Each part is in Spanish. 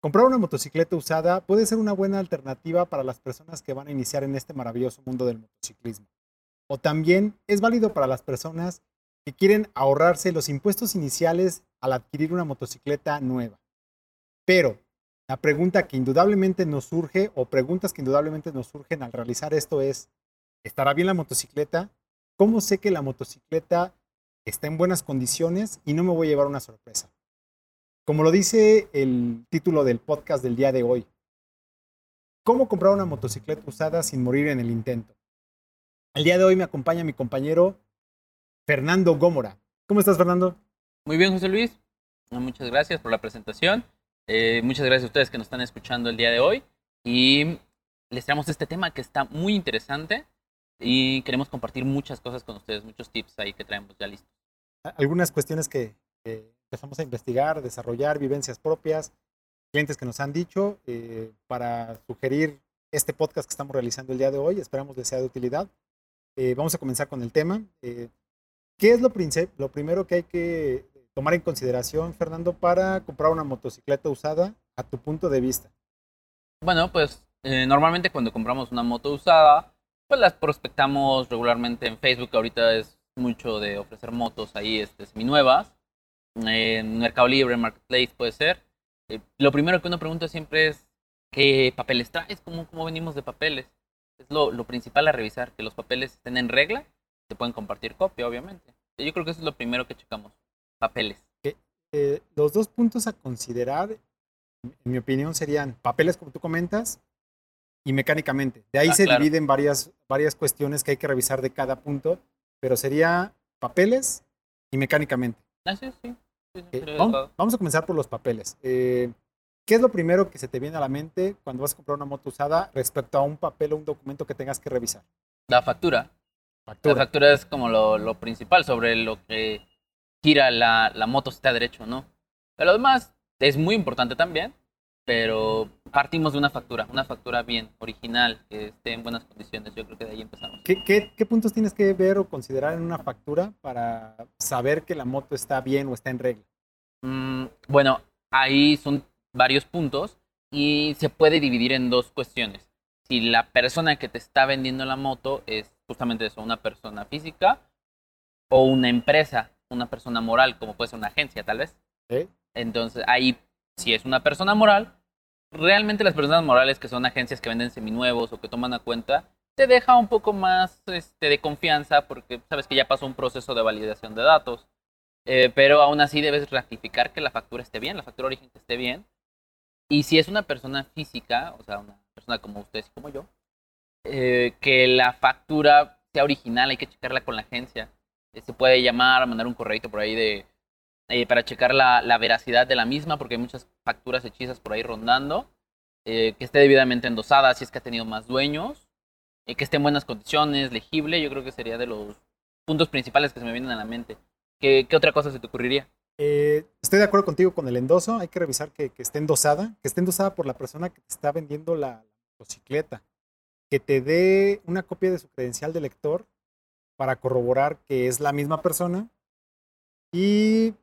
Comprar una motocicleta usada puede ser una buena alternativa para las personas que van a iniciar en este maravilloso mundo del motociclismo. O también es válido para las personas que quieren ahorrarse los impuestos iniciales al adquirir una motocicleta nueva. Pero la pregunta que indudablemente nos surge o preguntas que indudablemente nos surgen al realizar esto es, ¿estará bien la motocicleta? ¿Cómo sé que la motocicleta está en buenas condiciones y no me voy a llevar una sorpresa? Como lo dice el título del podcast del día de hoy, ¿cómo comprar una motocicleta usada sin morir en el intento? El día de hoy me acompaña mi compañero Fernando Gómora. ¿Cómo estás, Fernando? Muy bien, José Luis. Muchas gracias por la presentación. Eh, muchas gracias a ustedes que nos están escuchando el día de hoy. Y les traemos este tema que está muy interesante y queremos compartir muchas cosas con ustedes, muchos tips ahí que traemos ya listos. Algunas cuestiones que, empezamos a investigar, desarrollar, vivencias propias, clientes que nos han dicho eh, para sugerir este podcast que estamos realizando el día de hoy. Esperamos que sea de utilidad. Eh, vamos a comenzar con el tema. Eh, ¿Qué es lo, lo primero que hay que tomar en consideración, Fernando, para comprar una motocicleta usada a tu punto de vista? Bueno, pues normalmente cuando compramos una moto usada, pues las prospectamos regularmente en Facebook. Ahorita es mucho de ofrecer motos ahí este, seminuevas. En Mercado Libre, Marketplace puede ser. Eh, lo primero que uno pregunta siempre es qué papeles traes, cómo, cómo venimos de papeles. Es lo, lo, principal a revisar, que los papeles estén en regla. Se pueden compartir copia, obviamente. Yo creo que eso es lo primero que checamos. Papeles. Eh, los dos puntos a considerar, en mi opinión, serían papeles, como tú comentas, y mecánicamente. De ahí ah, se dividen varias, varias cuestiones que hay que revisar de cada punto, pero sería papeles y mecánicamente. Ah, sí, sí. Eh, vamos, a comenzar por los papeles. Eh, ¿Qué es lo primero que se te viene a la mente cuando vas a comprar una moto usada respecto a un papel o un documento que tengas que revisar? La factura. La factura es como lo, lo principal sobre lo que gira la, la moto si está derecho no. Pero además es muy importante también pero partimos de una factura, una factura bien, original, que esté en buenas condiciones. Yo creo que de ahí empezamos. ¿Qué, qué, puntos tienes que ver o considerar en una factura para saber que la moto está bien o está en regla? Mm, bueno, ahí son varios puntos y se puede dividir en dos cuestiones. Si la persona que te está vendiendo la moto es justamente eso, una persona física o una empresa, una persona moral, como puede ser una agencia tal vez. Entonces ahí, si es una persona moral, realmente las personas morales que son agencias que venden seminuevos o que toman a cuenta, te deja un poco más este, de confianza porque sabes que ya pasó un proceso de validación de datos. Eh, pero aún así debes ratificar que la factura esté bien, la factura origen esté bien. Y si es una persona física, o sea, una persona como ustedes y como yo, eh, que la factura sea original, hay que checarla con la agencia. Eh, se puede llamar, mandar un correo por ahí de eh, para checar la, la, veracidad de la misma, porque hay muchas facturas hechizas por ahí rondando, eh, que esté debidamente endosada si es que ha tenido más dueños, y que esté en buenas condiciones, legible, yo creo que sería de los puntos principales que se me vienen a la mente. ¿Qué, qué otra cosa se te ocurriría? Eh, estoy de acuerdo contigo con el endoso, hay que revisar que, que, esté endosada, que esté endosada por la persona que te está vendiendo la, motocicleta, que te dé una copia de su credencial de lector para corroborar que es la misma persona y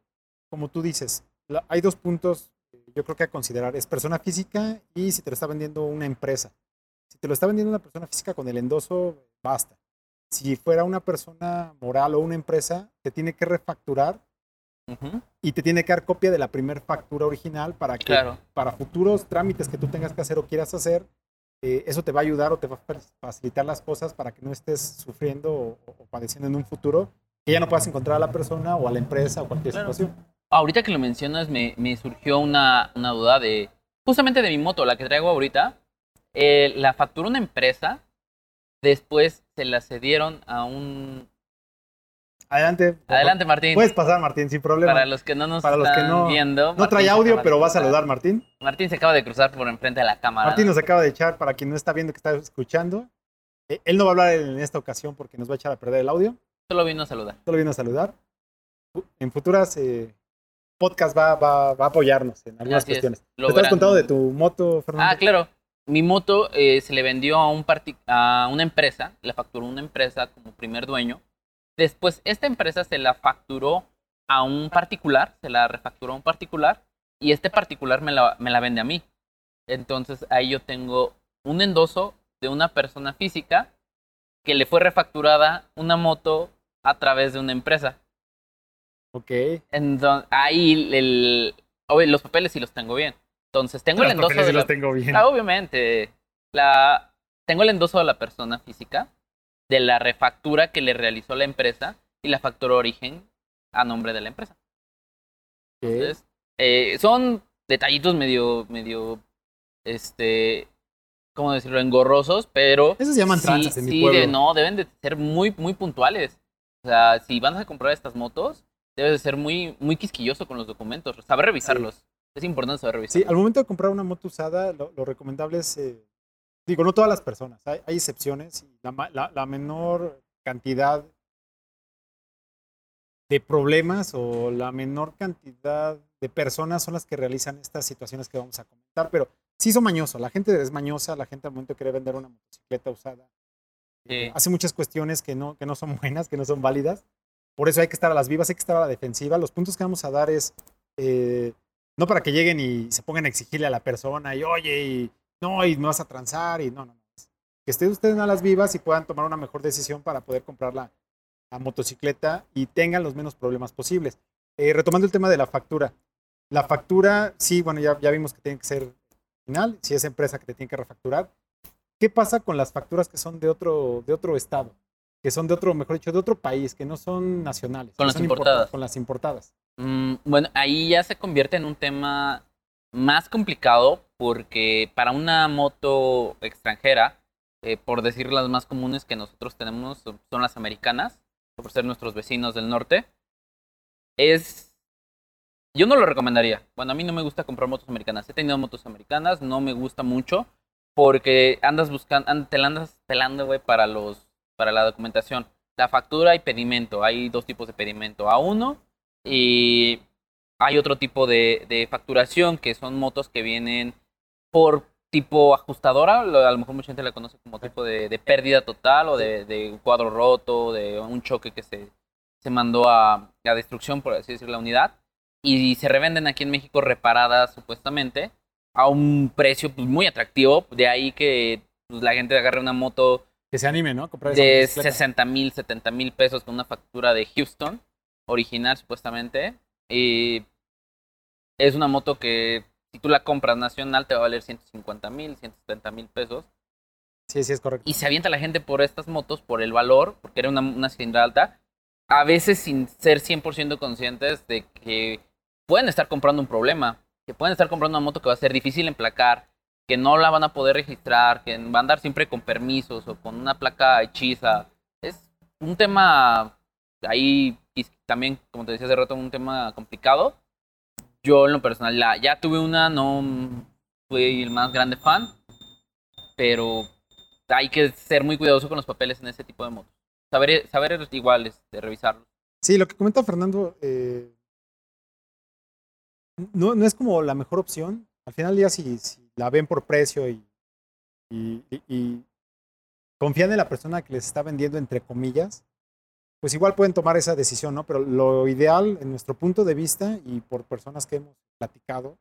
como tú dices, hay dos puntos yo creo que a considerar. Es persona física y si te lo está vendiendo una empresa. Si te lo está vendiendo una persona física con el endoso, basta. Si fuera una persona moral o una empresa, te tiene que refacturar y te tiene que dar copia de la primera factura original para que para futuros trámites que tú tengas que hacer o quieras hacer, eh, eso te va a ayudar o te va a facilitar las cosas para que no estés sufriendo o, padeciendo en un futuro que ya no puedas encontrar a la persona o a la empresa o cualquier situación. Ahorita que lo mencionas, me, me surgió una, una, duda de, justamente de mi moto, la que traigo ahorita. Eh, la facturó una empresa, después se la cedieron a un... Adelante. Adelante, Martín. Puedes pasar, Martín, sin problema. Para los que no nos están viendo. No trae audio, pero va a saludar, Martín. Martín se acaba de cruzar por enfrente de la cámara. Martín nos acaba de echar, para quien no está viendo que está escuchando. Eh, él no va a hablar en esta ocasión porque nos va a echar a perder el audio. Solo vino a saludar. Solo vino a saludar. En futuras eh, podcast va, va, va a apoyarnos en algunas cuestiones. ¿Te has contado de tu moto, Fernando? Ah, claro. Mi moto eh, se le vendió a, un a una empresa, la facturó una empresa como primer dueño. Después, esta empresa se la facturó a un particular, se la refacturó a un particular. y este particular me la, me la vende a mí. Entonces ahí yo tengo un endoso de una persona física que le fue refacturada una moto a través de una empresa. Ok. Entonces, ahí el, los papeles sí los tengo bien. Entonces tengo el endoso papeles de sí la, los tengo bien. Ah, obviamente. La, tengo el endoso de la persona física, de la refactura que le realizó la empresa y la factura origen a nombre de la empresa. Entonces, eh, son detallitos medio, medio, este, ¿cómo decirlo? Engorrosos, pero Esos se llaman sí, tranzas en mi sí, pueblo. de- no, deben de ser muy, muy puntuales. O sea, si van a comprar estas motos, debes de ser muy, muy quisquilloso con los documentos, saber revisarlos. Es importante saber Sí, revisarlos. al momento de comprar una moto usada, lo, lo recomendable es, eh, digo, no todas las personas, hay, hay excepciones, y la, la- la menor cantidad de problemas o la menor cantidad de personas son las que realizan estas situaciones que vamos a comentar, pero sí son mañosos, la gente es mañosa, la gente al momento de querer vender una motocicleta usada eh, Sí. hace muchas cuestiones que no, que no son buenas, que no son válidas, por eso hay que estar a las vivas, hay que estar a la defensiva, los puntos que vamos a dar es... eh, no para que lleguen y se pongan a exigirle a la persona y oye, y no, y me vas a transar y no, no, no. Que estén ustedes a las vivas y puedan tomar una mejor decisión para poder comprar la, motocicleta y tengan los menos problemas posibles. Eh, retomando el tema de la factura. La factura, sí, bueno, ya, ya vimos que tiene que ser final, si es empresa que te tiene que refacturar. ¿Qué pasa con las facturas que son de otro, de otro estado? Que son de otro, mejor dicho, de otro país, que no son nacionales. Con las importadas. Con las importadas. Mm, bueno, ahí ya se convierte en un tema más complicado porque para una moto extranjera, eh, por decir las más comunes que nosotros tenemos, son son las americanas, por ser nuestros vecinos del norte, es... Yo no lo recomendaría. Bueno, a mí no me gusta comprar motos americanas. He tenido motos americanas, no me gusta mucho porque andas buscando, te la andas pelando, güey, para los, para la documentación. La factura y pedimento. Hay dos tipos de pedimento. A1 y hay otro tipo de, de facturación que son motos que vienen por tipo ajustadora. A lo mejor mucha gente la conoce como tipo de, pérdida total o de, cuadro roto, de un choque que se, se mandó a, a destrucción, por así decir, la unidad. Y se revenden aquí en México reparadas supuestamente a un precio pues, muy atractivo. De ahí que pues, la gente agarre una moto Que se anime, ¿no? Comprar de motocicleta. 60 mil, 70 mil pesos con una factura de Houston, original supuestamente. Y es una moto que si tú la compras nacional te va a valer 150 mil, 170 mil pesos. Sí, sí, es correcto. Y se avienta la gente por estas motos, por el valor, porque era una, una cilindrada alta, a veces sin ser 100% conscientes de que pueden estar comprando un problema, que pueden estar comprando una moto que va a ser difícil emplacar, que no la van a poder registrar, que van a andar siempre con permisos o con una placa hechiza. Es un tema ahí también, como te decía hace rato, un tema complicado. Yo en lo personal ya tuve una, no fui el más grande fan, pero hay que ser muy cuidadoso con los papeles en ese tipo de motos. Saber, saber iguales, de revisarlos. Sí, lo que comenta Fernando, eh, no, no es como la mejor opción. Al final del día, si la ven por precio y, confían en la persona que les está vendiendo, entre comillas, pues igual pueden tomar esa decisión, ¿no? Pero lo ideal, en nuestro punto de vista y por personas que hemos platicado,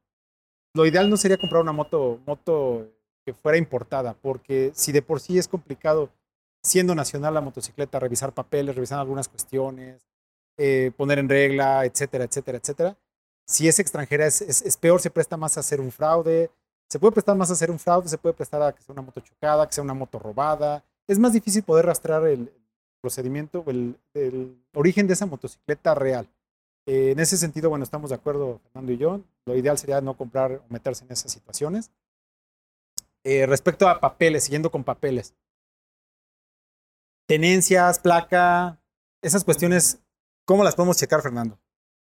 lo ideal no sería comprar una moto, moto que fuera importada, porque si de por sí es complicado, siendo nacional la motocicleta, revisar papeles, revisar algunas cuestiones, eh, poner en regla, etcétera, etcétera, etcétera. Si es extranjera, es peor, se presta más a hacer un fraude, se puede prestar más a hacer un fraude, se puede prestar a que sea una moto chocada, que sea una moto robada. Es más difícil poder rastrear el procedimiento o el, origen de esa motocicleta real. Eh, en ese sentido, bueno, estamos de acuerdo, Fernando y yo. Lo ideal sería no comprar o meterse en esas situaciones. Eh, respecto a papeles, siguiendo con papeles. Tenencias, placa, esas cuestiones, ¿cómo las podemos checar, Fernando?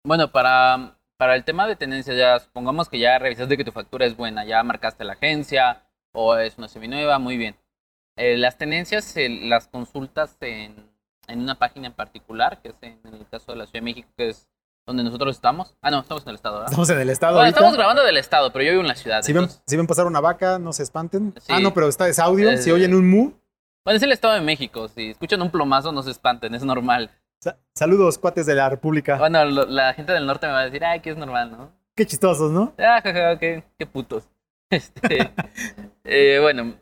Bueno, para, para el tema de tenencia, ya supongamos que ya revisaste que tu factura es buena, ya marcaste la agencia o es una seminueva, muy bien. Eh, las tenencias eh, las consultas en, en una página en particular, que es en, el caso de la Ciudad de México, que es donde nosotros estamos. Ah, no, estamos en el estado, ¿verdad? Estamos en el estado Bueno, ahorita. estamos grabando del estado, pero yo vivo en la ciudad. Si ven, entonces- si ven pasar una vaca, no se espanten. Sí. Ah, no, pero está es audio. si Eh, oyen un mu, Bueno, es el estado de México. Si escuchan un plomazo, no se espanten, es normal. Sa- saludos, cuates de la República. Bueno, lo- la gente del norte me va a decir, ay, que es normal, ¿no? Qué chistosos, ¿no? Ah, jaja, qué, qué putos. Este, eh, bueno,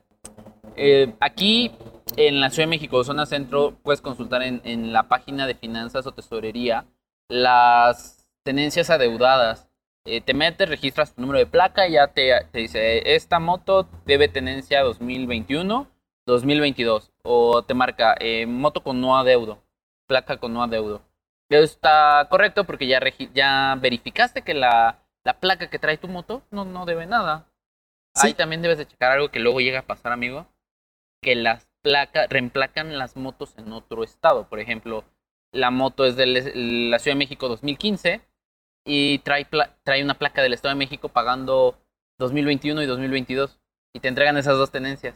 eh, aquí en la Ciudad de México, zona centro, puedes consultar en, en la página de finanzas o tesorería las tenencias adeudadas. Eh, te metes, registras tu número de placa y ya te, te dice, esta moto debe tenencia 2021, 2022. O te marca, eh, moto con no adeudo, placa con no adeudo. Está correcto porque ya, ya verificaste que la, la placa que trae tu moto no, no debe nada. Sí. Ahí también debes de checar algo que luego llega a pasar, amigo. Que las placas, reemplacan las motos en otro estado. Por ejemplo, la moto es de la Ciudad de México 2015 y trae, trae una placa del Estado de México pagando 2021 y 2022. Y te entregan esas dos tenencias.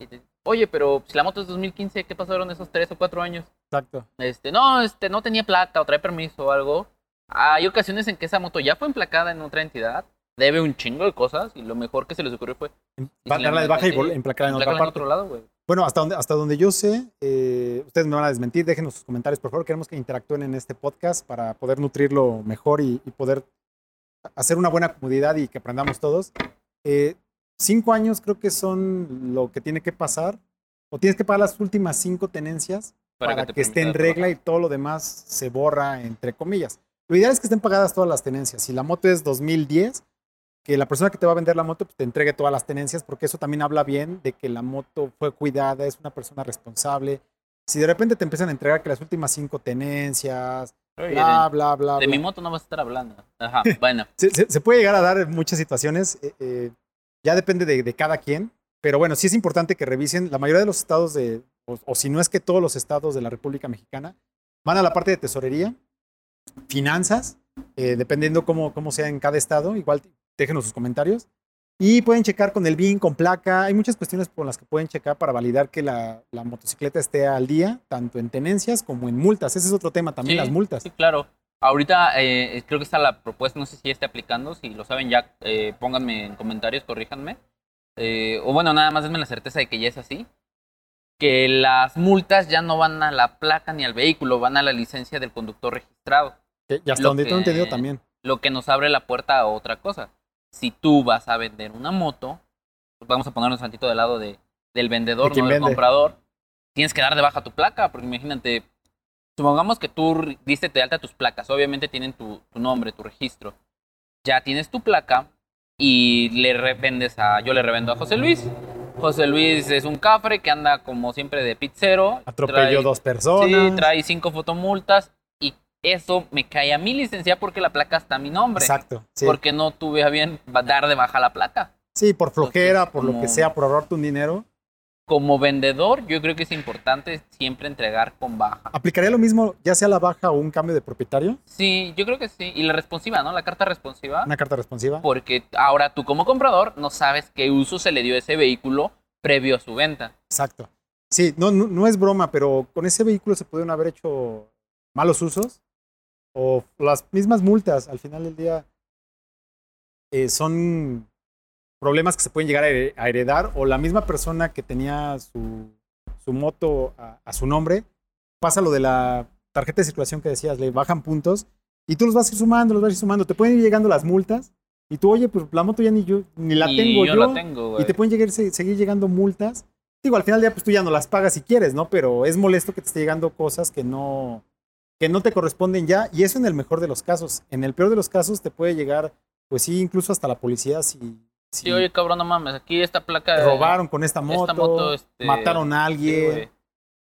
Y te- Oye, pero si la moto es 2015, ¿qué pasaron esos tres o cuatro años? Exacto. Este, no, este, no tenía placa o trae permiso o algo. Hay ocasiones en que esa moto ya fue emplacada en otra entidad, debe un chingo de cosas y lo mejor que se les ocurrió fue la darla de baja y emplacarla en otra emplacarla en parte. otro lado, güey. Bueno, hasta donde, hasta donde yo sé, eh, ustedes me van a desmentir, déjenos sus comentarios, por favor. Queremos que interactúen en este podcast para poder nutrirlo mejor y, y poder hacer una buena comunidad y que aprendamos todos. Eh, cinco años creo que son lo que tiene que pasar, o tienes que pagar las últimas cinco tenencias para, te que, esté en regla y trabajar. todo lo demás se borra, entre comillas. Lo ideal es que estén pagadas todas las tenencias. Si la moto es 2010, que la persona que te va a vender la moto pues, te entregue todas las tenencias, porque eso también habla bien de que la moto fue cuidada, es una persona responsable. Si de repente te empiezan a entregar que las últimas cinco tenencias, Oye, bla, bla, bla, de, de bla. mi moto no vas a estar hablando. Ajá, bueno. Se, se- se puede llegar a dar en muchas situaciones, eh, eh, ya depende de, de cada quien, pero bueno, sí es importante que revisen, la mayoría de los estados de, o, o si no es que todos los estados de la República Mexicana, van a la parte de tesorería, finanzas, eh, dependiendo cómo, cómo sea en cada estado, igual déjenos sus comentarios, y pueden checar con el BIN, con placa, hay muchas cuestiones por las que pueden checar para validar que la, la motocicleta esté al día, tanto en tenencias como en multas, ese es otro tema también, Sí, las multas. Sí, claro. Ahorita eh, creo que está la propuesta, no sé si ya esté aplicando, si lo saben ya, eh, pónganme en comentarios, corríjanme. Eh, o bueno, nada más denme la certeza de que ya es así. Que las multas ya no van a la placa ni al vehículo, van a la licencia del conductor registrado. Que- y hasta lo donde tengo que- entendido también. Lo que nos abre la puerta a otra cosa. Si tú vas a vender una moto, pues vamos a ponernos tantito del lado de, del vendedor, De no del vende. comprador, tienes que dar de baja tu placa, porque imagínate, supongamos que tú diste de alta tus placas, obviamente tienen tu, tu nombre, tu registro. Ya tienes tu placa y le revendes a, yo le revendo a José Luis. José Luis es un cafre que anda como siempre de pizzero. Atropelló trae- dos personas. Sí, trae cinco fotomultas y eso me cae a mi licencia porque la placa está a mi nombre. Exacto. Sí. Porque no tuve a bien dar de baja la placa. Sí, por flojera, Entonces, por lo que como- sea, por ahorrarte un dinero. Como vendedor, yo creo que es importante siempre entregar con baja. ¿Aplicaría lo mismo, ya sea la baja o un cambio de propietario? Sí, yo creo que sí. Y la responsiva, ¿no? La carta responsiva. Una carta responsiva. Porque ahora tú como comprador no sabes qué uso se le dio a ese vehículo previo a su venta. Exacto. Sí, no, no, no es broma, pero con ese vehículo se pudieron haber hecho malos usos o las mismas multas al final del día eh, son problemas que se pueden llegar a here- a heredar o la misma persona que tenía su, su moto a, a su nombre pasa lo de la tarjeta de circulación que decías, le bajan puntos y tú los vas a ir sumando, los vas a ir sumando, te pueden ir llegando las multas y tú, oye, pues la moto ya ni yo, ni la y tengo yo, yo, la tengo, y te pueden llegar, se- seguir llegando multas. Digo, al final del día, pues tú ya no las pagas si quieres, ¿no? Pero es molesto que te esté llegando cosas que no, que no te corresponden ya. Y eso en el mejor de los casos. En el peor de los casos te puede llegar, pues sí, incluso hasta la policía si, si Sí, oye, cabrón, no mames. Aquí esta placa. robaron con esta moto, esta moto, este, mataron a sí, alguien, güey.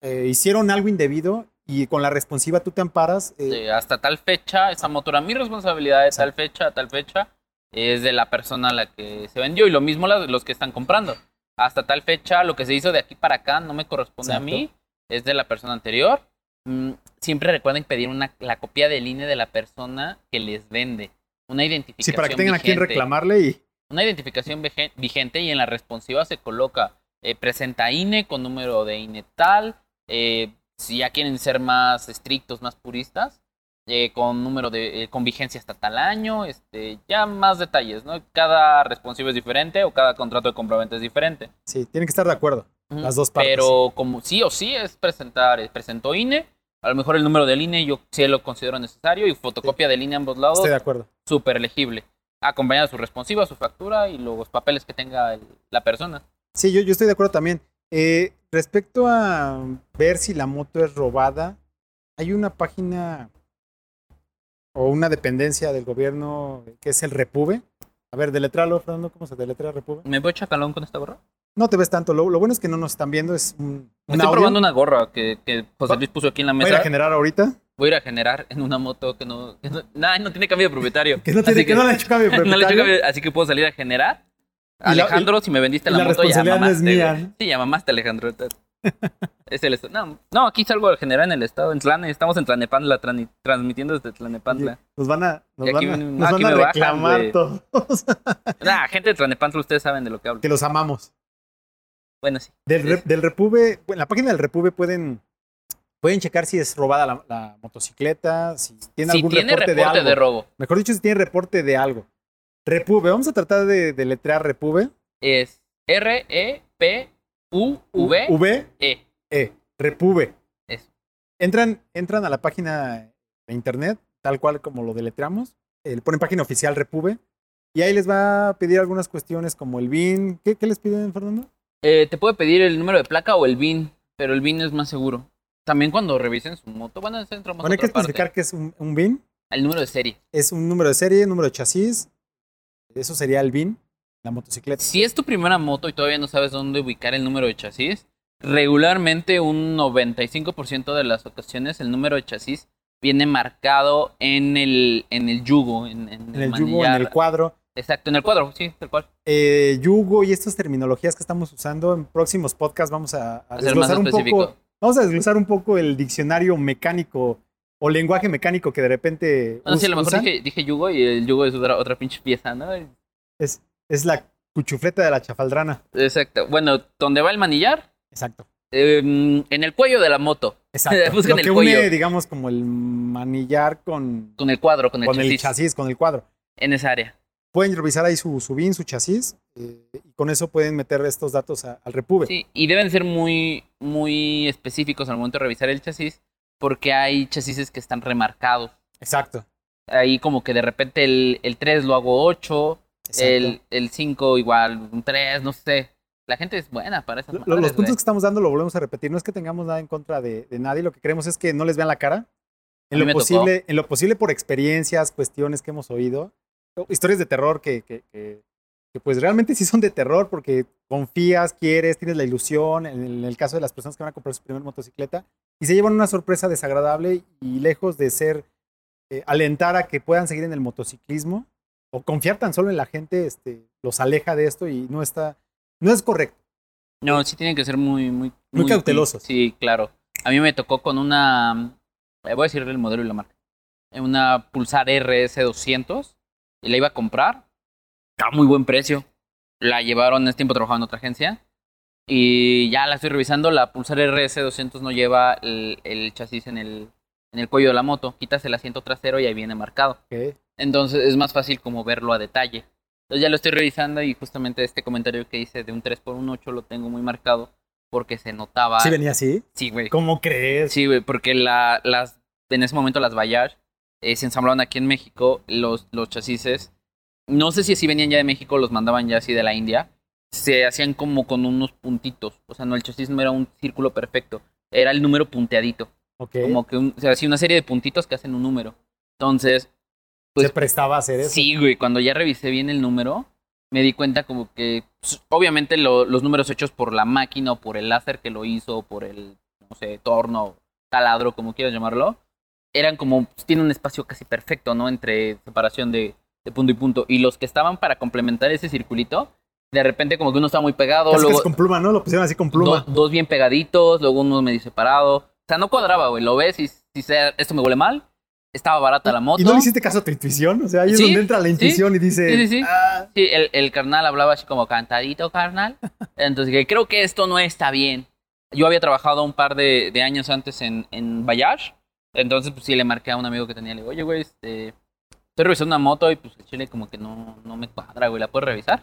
eh, hicieron algo indebido y con la responsiva tú te amparas. eh, Sí, hasta tal fecha, esa moto era mi responsabilidad de tal fecha a tal fecha. Es de la persona a la que se vendió. Y lo mismo la- los que están comprando. Hasta tal fecha, lo que se hizo de aquí para acá no me corresponde Exacto. a mí. Es de la persona anterior. Mm, siempre recuerden pedir una, la copia de INE de la persona que les vende. Una identificación sí, para que tengan a quien vigente. reclamarle y Una identificación vige- vigente y en la responsiva se coloca eh, presenta INE con número de INE tal. eh, si ya quieren ser más estrictos, más puristas, eh, con número de eh, con vigencia hasta tal año, este, ya más detalles, ¿no? Cada responsivo es diferente o cada contrato de compraventa es diferente. sí, tienen que estar de acuerdo. Ujú. Las dos partes. Pero como sí o sí es presentar, eh, presentó INE, a lo mejor el número del INE yo sí lo considero necesario y fotocopia del INE a ambos lados, Estoy de acuerdo. súper legible. Acompañado de su responsiva, su factura y los papeles que tenga el- la persona. Sí, yo, yo estoy de acuerdo también. Eh, respecto a ver si la moto es robada, hay una página o una dependencia del gobierno que es el Repube. A ver, deletralo, Fernando, ¿cómo se deletra Repube? ¿Me voy chacalón con esta gorra? No te ves tanto. Lo, lo bueno es que no nos están viendo, es un, un Estoy audio. probando una gorra que, que José Luis puso aquí en la Voy mesa. a generar ahorita. Voy a ir a generar en una moto que no. Que no, nah, no tiene cambio de propietario. Que no, tiene, Así que no le ha hecho cambio de no le he hecho propietario. cambio, así que puedo salir a generar. La- Alejandro, si me vendiste la, la moto, ya no es mamaste, mía. Sí, ya mamaste, Alejandro. es el estado. No, no, aquí salgo a generar en el estado, en Tlane. Estamos en Tlanepantla, transmitiendo desde Tlanepantla. Nos van a, nos Y aquí van a, me- nos aquí van a bajan, reclamar güey. todos. Nah, gente de Tlanepantla, ustedes saben de lo que hablo. que los amamos. Bueno, sí. Del, Re- del Repube, en la página del Repube pueden, pueden checar si es robada la, la motocicleta, si tiene Si algún tiene reporte, reporte, de algo. de robo, Mejor dicho, si tiene reporte de algo. Repube, vamos a tratar de, de letrear Repube. es R-E-P-U-V-E. V, E, Repube. Eso. Entran, entran a la página de internet, tal cual como lo deletreamos. eh, ponen página oficial Repube. Y ahí les va a pedir algunas cuestiones como el BIN. ¿Qué, qué les piden, Fernando? Eh, te puede pedir el número de placa o el BIN, pero el BIN es más seguro. También cuando revisen su moto, bueno, eso entramos Bueno, hay a que otra parte. especificar que es un, un BIN. El número de serie. Es un número de serie, número de chasis. Eso sería el BIN, la motocicleta. Si es tu primera moto y todavía no sabes dónde ubicar el número de chasis, regularmente un 95% de las ocasiones el número de chasis viene marcado en el, en el yugo, en, en En el yugo, en el cuadro. Exacto, en el cuadro, sí, tal cual. Eh, yugo y estas terminologías que estamos usando en próximos podcasts vamos a, a más desglosar un poco. Vamos a desglosar un poco el diccionario mecánico o lenguaje mecánico que de repente Bueno, sí, a us- lo mejor dije, dije yugo y el yugo es otra, otra pinche pieza, ¿no? Es, es la cuchufleta de la chafaldrana. Exacto. Bueno, ¿dónde va el manillar? Exacto. Eh, en el cuello de la moto. Exacto. Lo el que cuello. une, digamos, como el manillar con, Con el cuadro, con el con el chasis. chasis, con el cuadro. En esa área. Pueden revisar ahí su, su BIN, su chasis, eh, y con eso pueden meter estos datos a- al Repube. Sí, y deben ser muy, muy específicos al momento de revisar el chasis, porque hay chasis que están remarcados. Exacto. Ahí como que de repente el, el 3 lo hago 8, exacto. el, el 5 igual un 3, no sé. La gente es buena para esas Lo- madres, los puntos que estamos dando lo volvemos a repetir. No es que tengamos nada en contra de, de nadie, lo que queremos es que no les vean la cara. En lo, tocó. posible, en lo posible por experiencias, cuestiones que hemos oído, historias de terror que, que- que- que, pues realmente sí son de terror porque confías, quieres, tienes la ilusión, en el, caso de las personas que van a comprar su primera motocicleta, y se llevan una sorpresa desagradable y lejos de ser, eh, alentar a que puedan seguir en el motociclismo o confiar tan solo en la gente, este, los aleja de esto y no está, no es correcto. No, sí tienen que ser muy, muy... Muy cautelosos. Sí, claro. A mí me tocó con una... eh, Voy a decir el modelo y la marca. Una Pulsar RS200. Y la iba a comprar. A muy buen precio. La llevaron, en tiempo trabajaba en otra agencia. Y ya la estoy revisando. La Pulsar RS200 no lleva el, el chasis en el, en el cuello de la moto. Quitas el asiento trasero y ahí viene marcado. ¿ok? Entonces es más fácil como verlo a detalle. Entonces ya lo estoy revisando y justamente este comentario que hice de un 3 por un 8 lo tengo muy marcado porque se notaba. ¿Sí venía así? Sí, güey. ¿Cómo crees? Sí, güey, porque la, las, en ese momento las Bayash eh, se ensamblaban aquí en México, los, los chasis. No sé si así venían ya de México, los mandaban ya así de la India. Se hacían como con unos puntitos. O sea, no, el chasis no era un círculo perfecto. Era el número punteadito. Ok. Como que un, o sea, así una serie de puntitos que hacen un número. Entonces, pues, se prestaba a hacer eso. Sí, güey, cuando ya revisé bien el número, me di cuenta como que, pues, obviamente lo- los números hechos por la máquina o por el láser que lo hizo, o por el, no sé, torno, taladro, como quieras llamarlo, eran como, pues, tiene un espacio casi perfecto, ¿no? Entre separación de, de punto y punto. Y los que estaban para complementar ese circulito, de repente como que uno estaba muy pegado, Casi, luego con pluma, ¿no? Lo pusieron así con pluma. do- dos bien pegaditos, luego uno medio separado. O sea, no cuadraba, güey, lo ves y si sea, esto me huele mal, estaba barata la moto. ¿Y no le hiciste caso a tu intuición? O sea, ahí es Sí, donde entra la sí. intuición y dice... Sí, sí, sí. "Ah, Sí, el, el carnal hablaba así como cantadito, carnal. Entonces, que creo que esto no está bien. Yo había trabajado un par de, de años antes en, en Bayash. Entonces, pues sí, le marqué a un amigo que tenía. Le digo, oye, güey, este, estoy revisando una moto y pues el chile como que no, no me cuadra, güey. ¿La puedes revisar?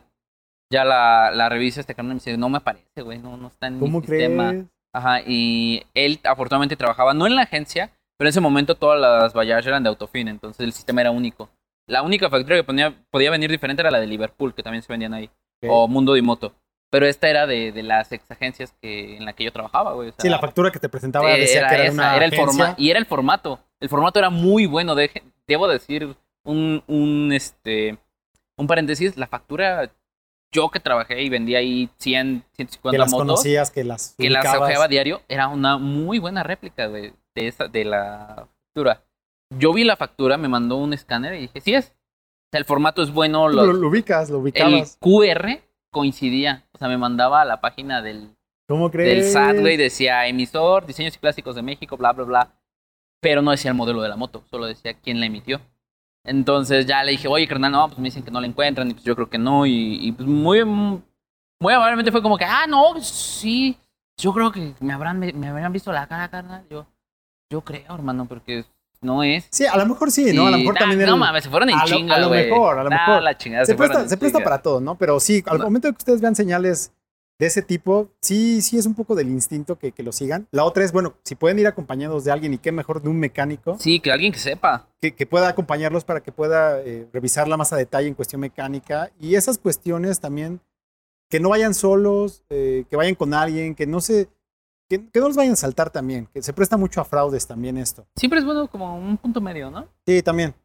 Ya la, la revisa este carnal y me dice, no me parece, güey, no, no está en ¿Cómo mi sistema. crees? Ajá, y él afortunadamente trabajaba no en la agencia, pero en ese momento todas las Bayash eran de Autofin, entonces el sistema era único. La única factura que ponía, podía venir diferente era la de Liverpool, que también se vendían ahí. O Mundo y Moto. Pero esta era de, de las ex agencias que, en la que yo trabajaba, güey. o sea, Sí, la factura que te presentaba decía era que era esa, una era el agencia. forma- y era el formato. El formato era muy bueno. deje- debo decir un, un, este, un paréntesis. La factura, yo que trabajé y vendía ahí 100, 150 que las motos, conocías, que las que las ojeaba diario, era una muy buena réplica, güey, de, esa, de la factura. Yo vi la factura, me mandó un escáner y dije, sí es. O sea, el formato es bueno, los- Lo, lo ubicas, lo el ubicabas. QR coincidía. O sea, me mandaba a la página del, ¿Cómo crees? del SAT, güey, decía emisor, diseños y clásicos de México, bla, bla, bla. Pero no decía el modelo de la moto, solo decía quién la emitió. Entonces ya le dije, oye, carnal, no, pues me dicen que no la encuentran, y pues yo creo que no. Y, y, pues muy, muy amablemente fue como que, ah, no, sí, yo creo que me habrán, me, habrán visto la cara, carnal. Yo, yo creo, hermano, porque no es. Sí, a lo mejor sí, ¿no? A lo mejor nah, también No el- mames, se fueron en a lo- chinga, a lo mejor, a lo Nah, mejor. la chingada, se, fueron presta, se presta para todo, ¿no? Pero sí, al No. momento de que ustedes vean señales de ese tipo, sí, sí es un poco del instinto que, que lo sigan. La otra es, bueno, si pueden ir acompañados de alguien y qué mejor de un mecánico Sí, que alguien que sepa. que, que pueda acompañarlos para que pueda eh, revisarla más a detalle en cuestión mecánica. Y esas cuestiones también, que no vayan solos, eh, que vayan con alguien, que no se... Que, que no los vayan a saltar también, que se presta mucho a fraudes también esto. Siempre es bueno como un punto medio, ¿no? Sí, también.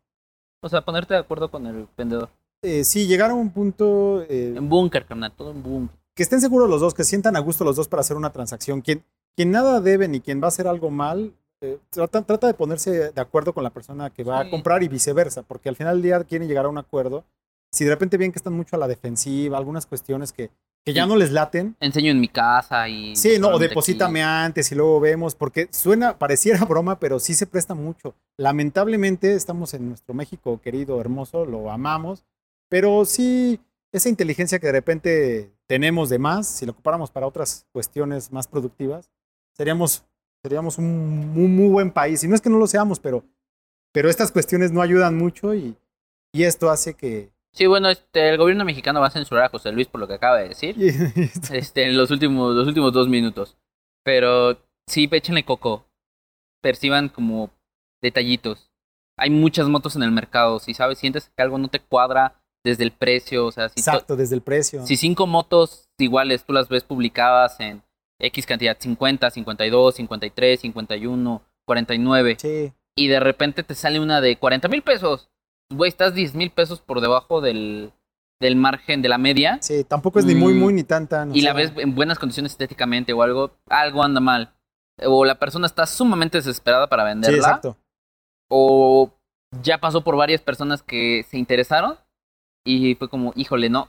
O sea, ponerte de acuerdo con el vendedor. Eh, sí, llegar a un punto En búnker, carnal, todo en búnker. Que estén seguros los dos, que sientan a gusto los dos para hacer una transacción. Quien, quien nada debe ni quien va a hacer algo mal, eh, trata, trata de ponerse de acuerdo con la persona que va Sí. a comprar y viceversa, porque al final del día quieren llegar a un acuerdo. Si de repente ven que están mucho a la defensiva, algunas cuestiones que, que ya Sí. no les laten, Enseño en mi casa y. sí, no, o deposítame aquí. antes y luego vemos, porque suena, pareciera broma, pero sí se presta mucho. Lamentablemente estamos en nuestro México querido, hermoso, lo amamos, pero sí, esa inteligencia que de repente tenemos de más, si lo ocupáramos para otras cuestiones más productivas, seríamos, seríamos un muy, muy buen país. Y no es que no lo seamos, pero, pero estas cuestiones no ayudan mucho y, y esto hace que... Sí, bueno, este, el gobierno mexicano va a censurar a José Luis por lo que acaba de decir. este, en los últimos, los últimos dos minutos. Pero sí, échenle coco. Perciban como detallitos. Hay muchas motos en el mercado. Si sabes, sientes que algo no te cuadra desde el precio. O sea, si, to- Exacto, desde el precio. si cinco motos iguales tú las ves publicadas en X cantidad, 50, 52, 53, 51, 49, Sí, y de repente te sale una de 40 mil pesos. Güey, estás 10 mil pesos por debajo del, del margen de la media sí, tampoco es ni muy, Mm, muy, ni tan, tan. o y la ves en buenas condiciones estéticamente o algo, algo anda mal. O la persona está sumamente desesperada para Sí, venderla. exacto. o ya pasó por varias personas que se interesaron y fue como, híjole, no,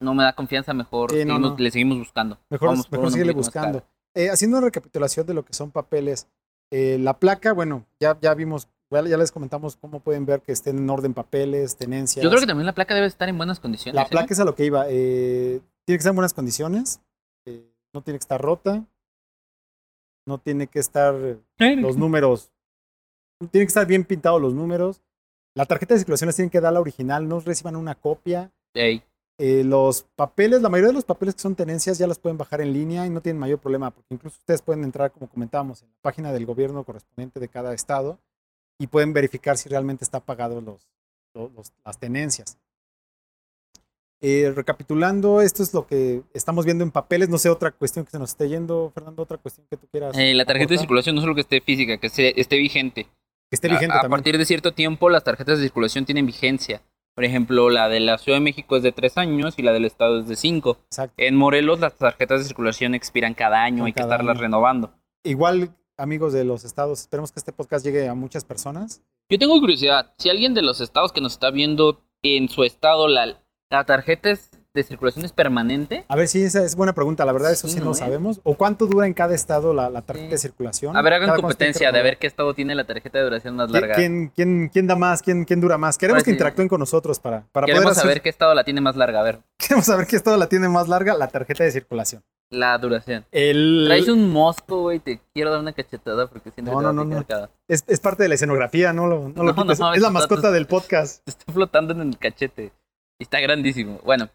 no me da confianza, mejor Sí, no, seguimos- no. le seguimos buscando. Mejor, Vamos mejor síguele buscando. Eh, haciendo una recapitulación de lo que son papeles, eh, la placa, bueno, ya, ya vimos, ya, les comentamos cómo pueden ver que estén en orden papeles, tenencias. Yo creo que también la placa debe estar en buenas condiciones. la ¿eh? placa es a lo que iba. eh, tiene que estar en buenas condiciones, eh, no tiene que estar rota, no tiene que estar los números, tienen que estar bien pintados los números. La tarjeta de circulación les tienen que dar la original, no reciban una copia. Ey, Eh, los papeles, la mayoría de los papeles que son tenencias ya las pueden bajar en línea y no tienen mayor problema, porque incluso ustedes pueden entrar, como comentábamos, en la página del gobierno correspondiente de cada estado y pueden verificar si realmente está pagado los, las tenencias. Eh, recapitulando, esto es lo que estamos viendo en papeles. No sé, otra cuestión que se nos esté yendo, Fernando, otra cuestión que tú quieras. eh, la tarjeta de circulación no solo que esté física, que esté, esté vigente. Que esté vigente a, a también. partir de cierto tiempo, las tarjetas de circulación tienen vigencia. Por ejemplo, la de la Ciudad de México es de tres años y la del Estado es de cinco. Exacto. En Morelos, las tarjetas de circulación expiran cada año, Con hay que cada estarlas año. renovando. Igual, amigos de los estados, esperemos que este podcast llegue a muchas personas. Yo tengo curiosidad, si alguien de los estados que nos está viendo en su estado, la, la tarjeta es- de circulación es permanente. A ver si esa es buena pregunta, la verdad, eso sí, Sí, no sabemos. ¿O cuánto dura en cada estado la, la tarjeta Sí. de circulación? A ver, hagan Cada competencia de ver qué estado tiene la tarjeta de duración más ¿Qui- larga. ¿Quién, quién, quién da más? ¿Quién, quién dura más? Queremos Ahora que sí. interactúen con nosotros para, para poder Queremos hacer- saber qué estado la tiene más larga. A ver, Queremos saber qué estado la tiene más larga, la tarjeta de circulación. la duración. El, Traes un mosco, güey, te quiero dar una cachetada porque siento No, que te no, no, es, es parte de la escenografía, no lo, no lo No, es la mascota del podcast. Te está flotando en el cachete. Está grandísimo. Bueno,